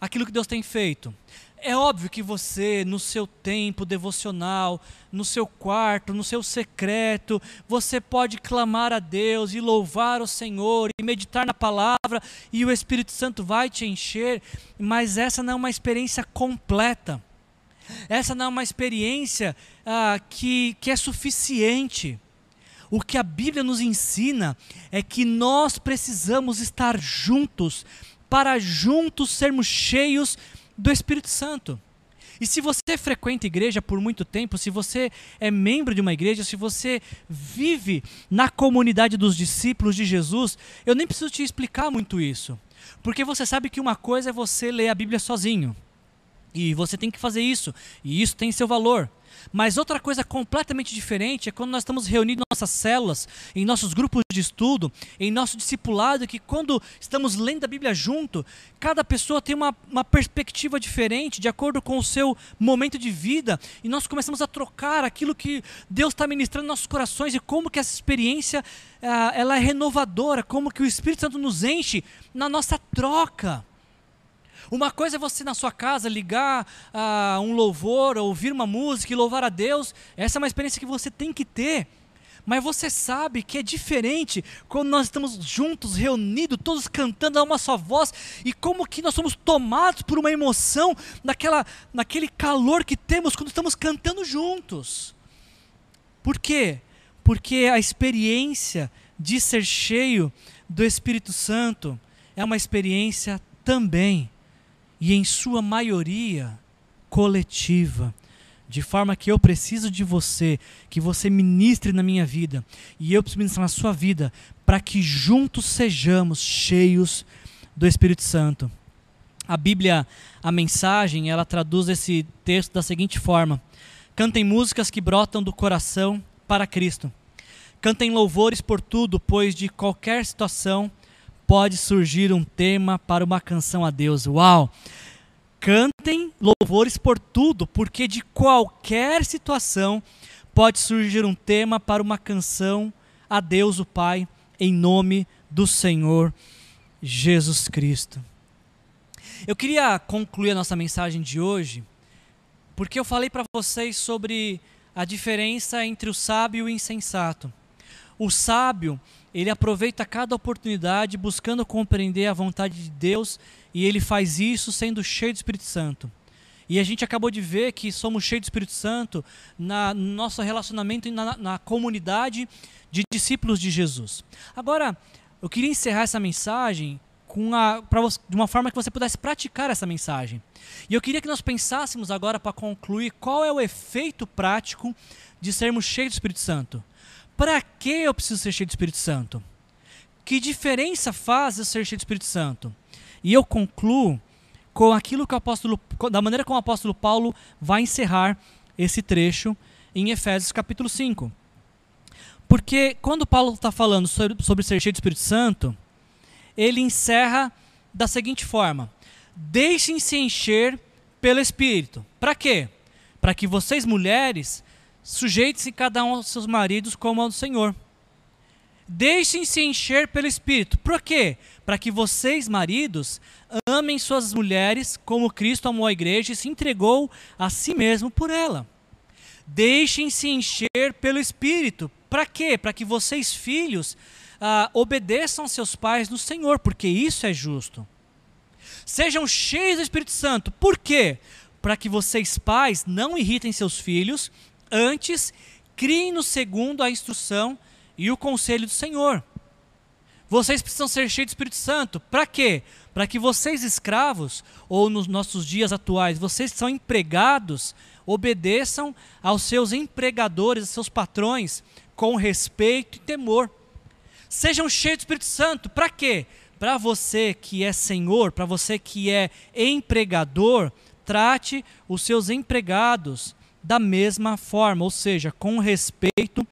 aquilo que Deus tem feito. É óbvio que você, no seu tempo devocional, no seu quarto, no seu secreto, você pode clamar a Deus e louvar o Senhor e meditar na palavra e o Espírito Santo vai te encher, mas essa não é uma experiência completa. Essa não é uma experiência ah, que, que é suficiente. O que a Bíblia nos ensina é que nós precisamos estar juntos para juntos sermos cheios do Espírito Santo. E se você frequenta igreja por muito tempo, se você é membro de uma igreja, se você vive na comunidade dos discípulos de Jesus, eu nem preciso te explicar muito isso. Porque você sabe que uma coisa é você ler a Bíblia sozinho. E você tem que fazer isso, e isso tem seu valor. Mas outra coisa completamente diferente é quando nós estamos reunidos em nossas células, em nossos grupos de estudo, em nosso discipulado, que quando estamos lendo a Bíblia junto, cada pessoa tem uma, uma perspectiva diferente, de acordo com o seu momento de vida, e nós começamos a trocar aquilo que Deus está ministrando em nossos corações e como que essa experiência ah, ela é renovadora, como que o Espírito Santo nos enche na nossa troca. Uma coisa é você na sua casa ligar uh, um louvor, ouvir uma música e louvar a Deus. Essa é uma experiência que você tem que ter. Mas você sabe que é diferente quando nós estamos juntos, reunidos, todos cantando a uma só voz, e como que nós somos tomados por uma emoção naquela, naquele calor que temos quando estamos cantando juntos. Por quê? Porque a experiência de ser cheio do Espírito Santo é uma experiência também e em sua maioria coletiva, de forma que eu preciso de você, que você ministre na minha vida e eu preciso ministrar na sua vida, para que juntos sejamos cheios do Espírito Santo. A Bíblia, a mensagem, ela traduz esse texto da seguinte forma: Cantem músicas que brotam do coração para Cristo. Cantem louvores por tudo, pois de qualquer situação pode surgir um tema para uma canção a Deus. Uau! Cantem louvores por tudo, porque de qualquer situação pode surgir um tema para uma canção a Deus o Pai, em nome do Senhor Jesus Cristo. Eu queria concluir a nossa mensagem de hoje, porque eu falei para vocês sobre a diferença entre o sábio e o insensato. O sábio ele aproveita cada oportunidade buscando compreender a vontade de Deus e ele faz isso sendo cheio do Espírito Santo. E a gente acabou de ver que somos cheios do Espírito Santo na, no nosso relacionamento na, na comunidade de discípulos de Jesus. Agora, eu queria encerrar essa mensagem com a, de uma forma que você pudesse praticar essa mensagem. E eu queria que nós pensássemos agora para concluir qual é o efeito prático de sermos cheios do Espírito Santo. Para que eu preciso ser cheio do Espírito Santo? Que diferença faz eu ser cheio do Espírito Santo? E eu concluo com aquilo que o apóstolo, da maneira como o apóstolo Paulo vai encerrar esse trecho em Efésios capítulo 5. Porque quando Paulo está falando sobre, sobre ser cheio do Espírito Santo, ele encerra da seguinte forma: Deixem-se encher pelo Espírito. Para quê? Para que vocês, mulheres, Sujeite-se cada um aos seus maridos como ao Senhor. Deixem-se encher pelo Espírito. Por quê? Para que vocês, maridos, amem suas mulheres como Cristo amou a igreja e se entregou a si mesmo por ela. Deixem-se encher pelo Espírito. Para quê? Para que vocês, filhos, ah, obedeçam seus pais no Senhor, porque isso é justo. Sejam cheios do Espírito Santo. Por quê? Para que vocês, pais, não irritem seus filhos Antes, criem no segundo a instrução e o conselho do Senhor. Vocês precisam ser cheios do Espírito Santo. Para quê? Para que vocês, escravos, ou nos nossos dias atuais, vocês que são empregados, obedeçam aos seus empregadores, aos seus patrões, com respeito e temor. Sejam cheios do Espírito Santo. Para quê? Para você que é senhor, para você que é empregador, trate os seus empregados da mesma forma, ou seja, com respeito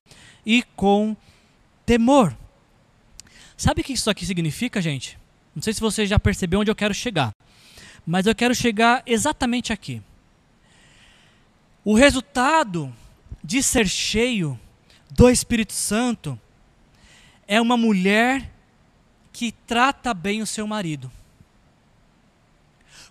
e com temor. Sabe o que isso aqui significa, gente? Não sei se você já percebeu onde eu quero chegar, mas eu quero chegar exatamente aqui. O resultado de ser cheio do Espírito Santo é uma mulher que trata bem o seu marido.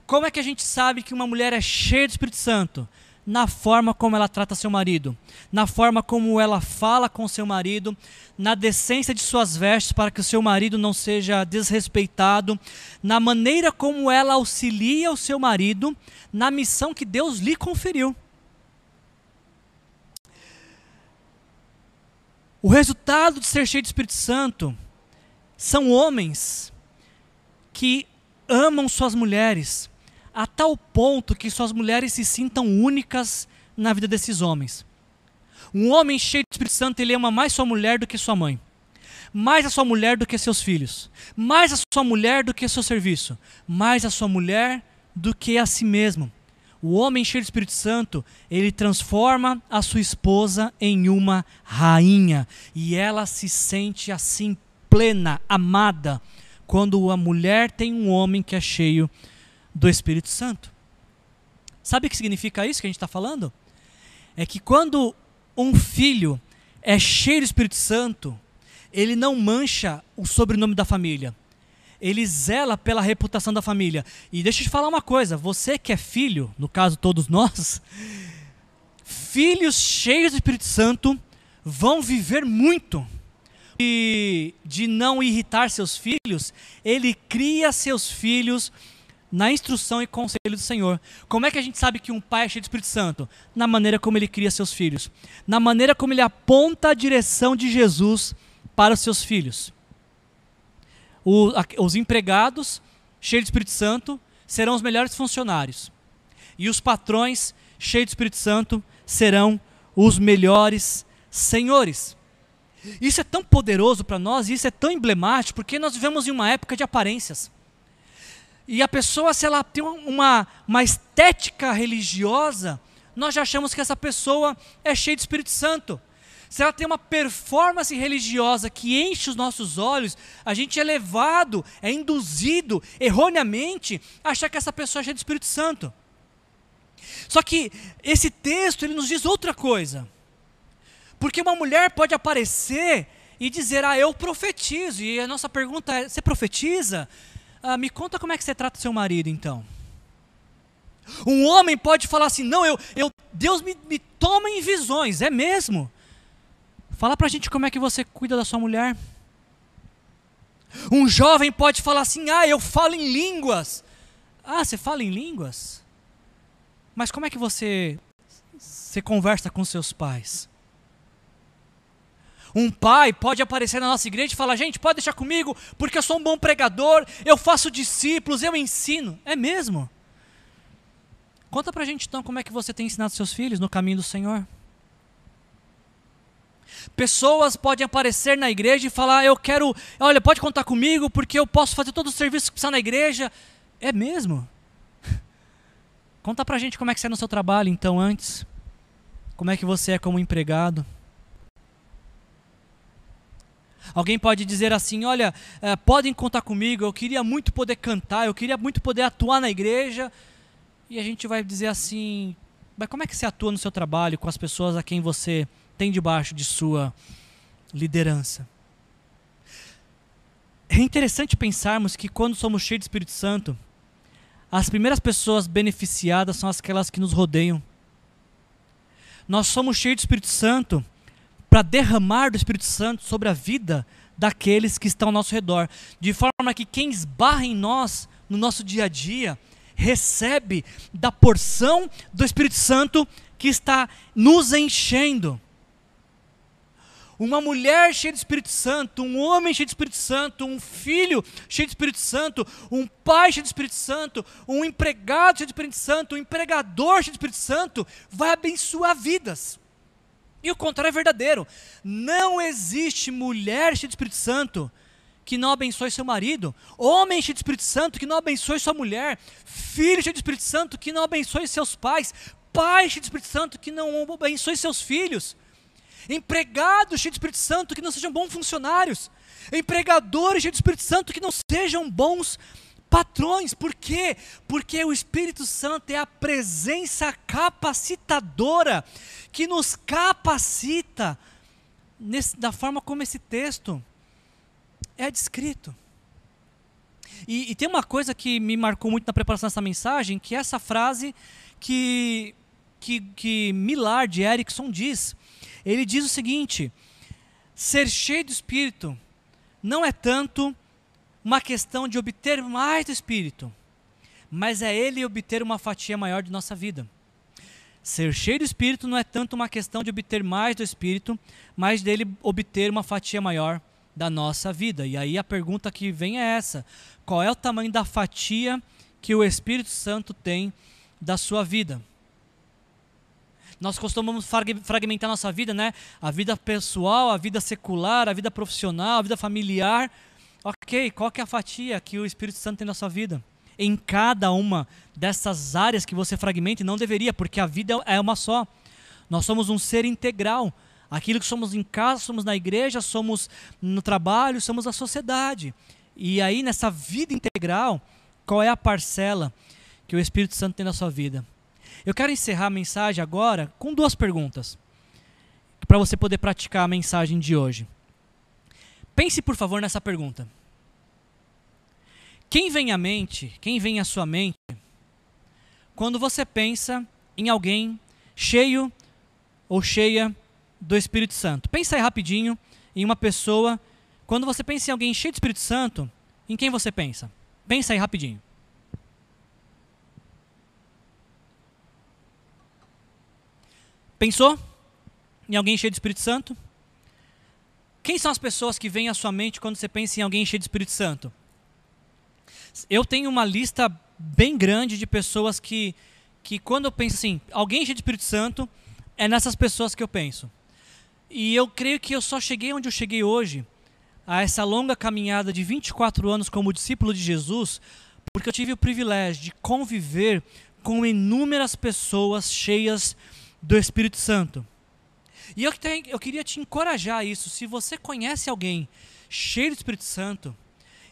Como é que a gente sabe que uma mulher é cheia do Espírito Santo? Na forma como ela trata seu marido, na forma como ela fala com seu marido, na decência de suas vestes para que o seu marido não seja desrespeitado, na maneira como ela auxilia o seu marido na missão que Deus lhe conferiu. O resultado de ser cheio do Espírito Santo são homens que amam suas mulheres a tal ponto que suas mulheres se sintam únicas na vida desses homens. Um homem cheio de Espírito Santo, ele ama mais sua mulher do que sua mãe. mais a sua mulher do que seus filhos, mais a sua mulher do que seu serviço, mais a sua mulher do que a si mesmo. O homem cheio do Espírito Santo, ele transforma a sua esposa em uma rainha e ela se sente assim plena, amada, quando a mulher tem um homem que é cheio do Espírito Santo. Sabe o que significa isso que a gente está falando? É que quando um filho é cheio do Espírito Santo, ele não mancha o sobrenome da família. Ele zela pela reputação da família. E deixa eu te falar uma coisa: você que é filho, no caso todos nós, filhos cheios do Espírito Santo vão viver muito. E de não irritar seus filhos, ele cria seus filhos na instrução e conselho do Senhor. Como é que a gente sabe que um pai é cheio do Espírito Santo? Na maneira como ele cria seus filhos, na maneira como ele aponta a direção de Jesus para os seus filhos. O, a, os empregados, cheios do Espírito Santo, serão os melhores funcionários. E os patrões, cheios do Espírito Santo, serão os melhores senhores. Isso é tão poderoso para nós, isso é tão emblemático, porque nós vivemos em uma época de aparências. E a pessoa, se ela tem uma, uma estética religiosa, nós já achamos que essa pessoa é cheia de Espírito Santo se ela tem uma performance religiosa que enche os nossos olhos, a gente é levado, é induzido erroneamente a achar que essa pessoa é cheia do Espírito Santo. Só que esse texto ele nos diz outra coisa. Porque uma mulher pode aparecer e dizer: "Ah, eu profetizo". E a nossa pergunta é: você profetiza? Ah, me conta como é que você trata seu marido então. Um homem pode falar assim: "Não, eu, eu Deus me, me toma em visões". É mesmo? Fala pra gente como é que você cuida da sua mulher. Um jovem pode falar assim: ah, eu falo em línguas. Ah, você fala em línguas? Mas como é que você, você conversa com seus pais? Um pai pode aparecer na nossa igreja e falar: gente, pode deixar comigo, porque eu sou um bom pregador, eu faço discípulos, eu ensino. É mesmo? Conta pra gente então como é que você tem ensinado seus filhos no caminho do Senhor. Pessoas podem aparecer na igreja e falar: Eu quero, olha, pode contar comigo porque eu posso fazer todo o serviço que precisa na igreja. É mesmo? [laughs] Conta pra gente como é que você é no seu trabalho, então, antes. Como é que você é como empregado. Alguém pode dizer assim: Olha, é, podem contar comigo, eu queria muito poder cantar, eu queria muito poder atuar na igreja. E a gente vai dizer assim: Mas como é que você atua no seu trabalho com as pessoas a quem você tem debaixo de sua liderança. É interessante pensarmos que quando somos cheios de Espírito Santo, as primeiras pessoas beneficiadas são aquelas que nos rodeiam. Nós somos cheios do Espírito Santo para derramar do Espírito Santo sobre a vida daqueles que estão ao nosso redor, de forma que quem esbarra em nós no nosso dia a dia recebe da porção do Espírito Santo que está nos enchendo uma mulher cheia de Espírito Santo, um homem cheio de Espírito Santo, um filho cheio de Espírito Santo, um pai cheio de Espírito Santo, um empregado cheio de Espírito Santo, um empregador cheio de Espírito Santo, vai abençoar vidas. E o contrário é verdadeiro. Não existe mulher cheia de Espírito Santo que não abençoe seu marido, homem cheio de Espírito Santo que não abençoe sua mulher, filho cheio de Espírito Santo que não abençoe seus pais, pai cheio de Espírito Santo que não abençoe seus filhos empregados cheios de Espírito Santo que não sejam bons funcionários, empregadores cheios de Espírito Santo que não sejam bons patrões. Por quê? Porque o Espírito Santo é a presença capacitadora que nos capacita nesse, da forma como esse texto é descrito. E, e, tem uma coisa que me marcou muito na preparação dessa mensagem, que é essa frase que, que, que Millard Erickson diz, ele diz o seguinte: ser cheio do Espírito não é tanto uma questão de obter mais do Espírito, mas é ele obter uma fatia maior de nossa vida. Ser cheio do Espírito não é tanto uma questão de obter mais do Espírito, mas dele obter uma fatia maior da nossa vida. E aí a pergunta que vem é essa: qual é o tamanho da fatia que o Espírito Santo tem da sua vida? nós costumamos fragmentar nossa vida, né? A vida pessoal, a vida secular, a vida profissional, a vida familiar. Ok, qual que é a fatia que o Espírito Santo tem na sua vida? Em cada uma dessas áreas que você fragmenta, e não deveria, porque a vida é uma só. Nós somos um ser integral. Aquilo que somos em casa, somos na igreja, somos no trabalho, somos na sociedade. E aí, nessa vida integral, qual é a parcela que o Espírito Santo tem na sua vida? Eu quero encerrar a mensagem agora com duas perguntas, para você poder praticar a mensagem de hoje. Pense, por favor, nessa pergunta. Quem vem à mente, quem vem à sua mente, quando você pensa em alguém cheio ou cheia do Espírito Santo? Pensa aí rapidinho em uma pessoa quando você pensa em alguém cheio de Espírito Santo, em quem você pensa? Pensa aí rapidinho. Pensou em alguém cheio de Espírito Santo? Quem são as pessoas que vêm à sua mente quando você pensa em alguém cheio de Espírito Santo? Eu tenho uma lista bem grande de pessoas que, que quando eu penso assim, alguém cheio de Espírito Santo, é nessas pessoas que eu penso. E eu creio que eu só cheguei onde eu cheguei hoje a essa longa caminhada de 24 anos como discípulo de Jesus, porque eu tive o privilégio de conviver com inúmeras pessoas cheias do Espírito Santo. E eu, eu queria te encorajar a isso. Se você conhece alguém cheio do Espírito Santo,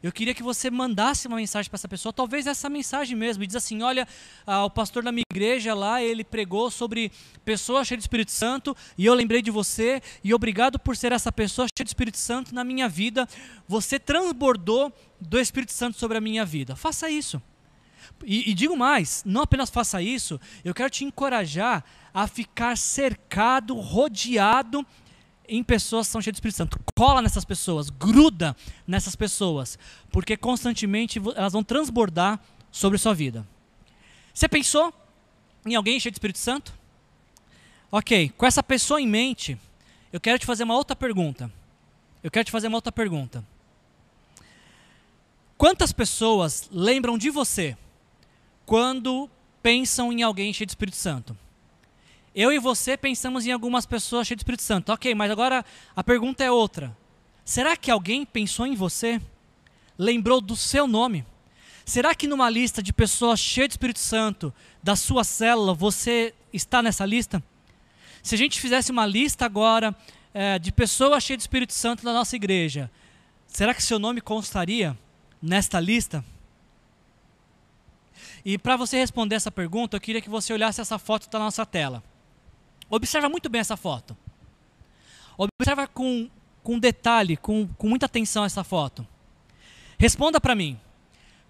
eu queria que você mandasse uma mensagem para essa pessoa, talvez essa mensagem mesmo, e diz assim: olha, ah, o pastor da minha igreja lá, ele pregou sobre pessoas cheias de Espírito Santo, e eu lembrei de você, e obrigado por ser essa pessoa cheia de Espírito Santo na minha vida. Você transbordou do Espírito Santo sobre a minha vida. Faça isso. E, e digo mais: não apenas faça isso, eu quero te encorajar a ficar cercado, rodeado em pessoas que são cheias do Espírito Santo. Cola nessas pessoas, gruda nessas pessoas, porque constantemente elas vão transbordar sobre sua vida. Você pensou em alguém cheio de Espírito Santo? Ok, com essa pessoa em mente, eu quero te fazer uma outra pergunta. Eu quero te fazer uma outra pergunta. Quantas pessoas lembram de você quando pensam em alguém cheio de Espírito Santo? Eu e você pensamos em algumas pessoas cheias de Espírito Santo. Ok, mas agora a pergunta é outra. Será que alguém pensou em você? Lembrou do seu nome? Será que numa lista de pessoas cheias de Espírito Santo, da sua célula, você está nessa lista? Se a gente fizesse uma lista agora é, de pessoas cheias de Espírito Santo da nossa igreja, será que seu nome constaria nesta lista? E para você responder essa pergunta, eu queria que você olhasse essa foto da nossa tela. Observa muito bem essa foto. Observa com, com detalhe, com, com muita atenção essa foto. Responda para mim.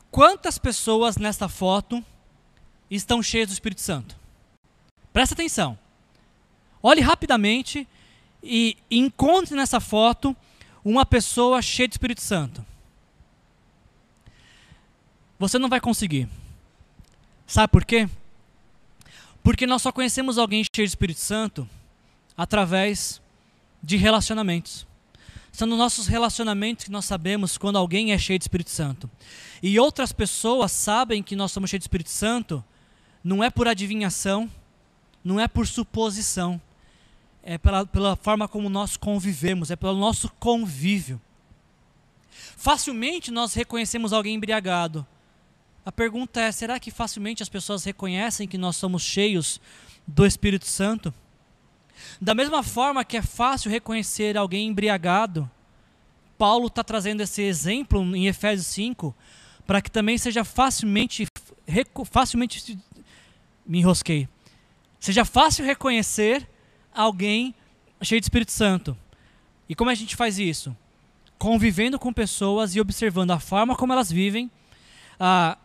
Quantas pessoas nessa foto estão cheias do Espírito Santo? Presta atenção. Olhe rapidamente e encontre nessa foto uma pessoa cheia de Espírito Santo. Você não vai conseguir. Sabe por quê? Porque nós só conhecemos alguém cheio de Espírito Santo através de relacionamentos. São nos nossos relacionamentos que nós sabemos quando alguém é cheio de Espírito Santo. E outras pessoas sabem que nós somos cheios de Espírito Santo, não é por adivinhação, não é por suposição, é pela, pela forma como nós convivemos, é pelo nosso convívio. Facilmente nós reconhecemos alguém embriagado, a pergunta é: será que facilmente as pessoas reconhecem que nós somos cheios do Espírito Santo? Da mesma forma que é fácil reconhecer alguém embriagado, Paulo está trazendo esse exemplo em Efésios 5 para que também seja facilmente, facilmente me enrosquei, seja fácil reconhecer alguém cheio de Espírito Santo. E como a gente faz isso? Convivendo com pessoas e observando a forma como elas vivem, a,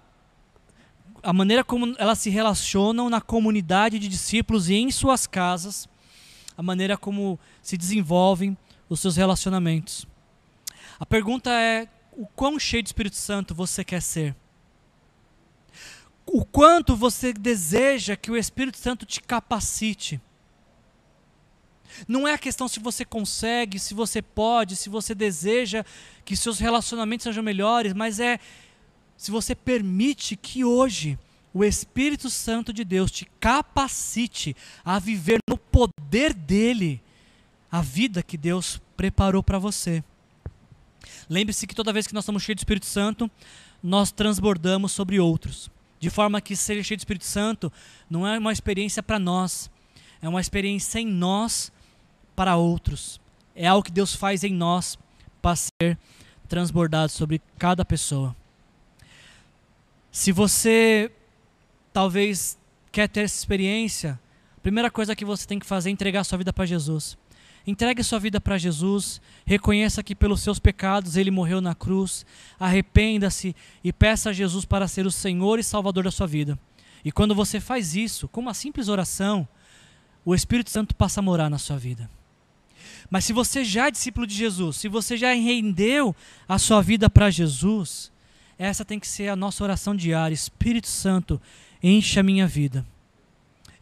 a maneira como elas se relacionam na comunidade de discípulos e em suas casas, a maneira como se desenvolvem os seus relacionamentos. A pergunta é: o quão cheio de Espírito Santo você quer ser? O quanto você deseja que o Espírito Santo te capacite? Não é a questão se você consegue, se você pode, se você deseja que seus relacionamentos sejam melhores, mas é se você permite que hoje o Espírito Santo de Deus te capacite a viver no poder dele a vida que Deus preparou para você. Lembre-se que toda vez que nós estamos cheios do Espírito Santo, nós transbordamos sobre outros. De forma que ser cheio do Espírito Santo não é uma experiência para nós, é uma experiência em nós para outros. É algo que Deus faz em nós para ser transbordado sobre cada pessoa. Se você talvez quer ter essa experiência, a primeira coisa que você tem que fazer é entregar sua vida para Jesus. Entregue sua vida para Jesus, reconheça que pelos seus pecados ele morreu na cruz, arrependa-se e peça a Jesus para ser o Senhor e Salvador da sua vida. E quando você faz isso, com uma simples oração, o Espírito Santo passa a morar na sua vida. Mas se você já é discípulo de Jesus, se você já rendeu a sua vida para Jesus, essa tem que ser a nossa oração diária. Espírito Santo, Enche a minha vida.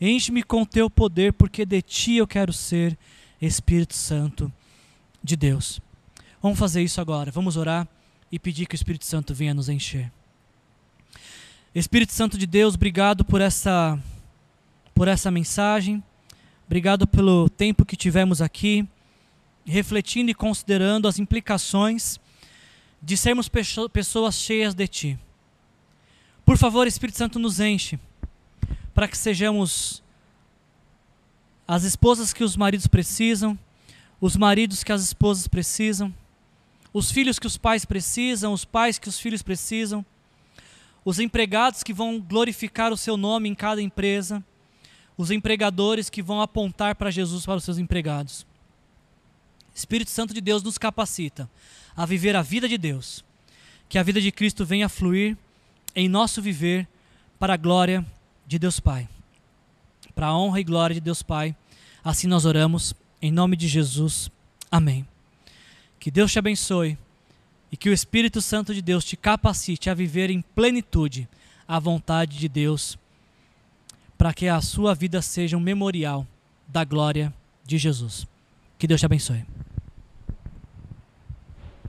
Enche-me com o teu poder, porque de ti eu quero ser Espírito Santo de Deus. Vamos fazer isso agora. Vamos orar e pedir que o Espírito Santo venha nos encher. Espírito Santo de Deus, obrigado por essa por essa mensagem. Obrigado pelo tempo que tivemos aqui, refletindo e considerando as implicações de sermos pessoas cheias de ti. Por favor, Espírito Santo, nos enche, para que sejamos as esposas que os maridos precisam, os maridos que as esposas precisam, os filhos que os pais precisam, os pais que os filhos precisam, os empregados que vão glorificar o seu nome em cada empresa, os empregadores que vão apontar para Jesus para os seus empregados. Espírito Santo de Deus nos capacita a viver a vida de Deus, que a vida de Cristo venha a fluir em nosso viver para a glória de Deus Pai. Para a honra e glória de Deus Pai. Assim nós oramos, em nome de Jesus. Amém. Que Deus te abençoe e que o Espírito Santo de Deus te capacite a viver em plenitude a vontade de Deus, para que a sua vida seja um memorial da glória de Jesus. Que Deus te abençoe.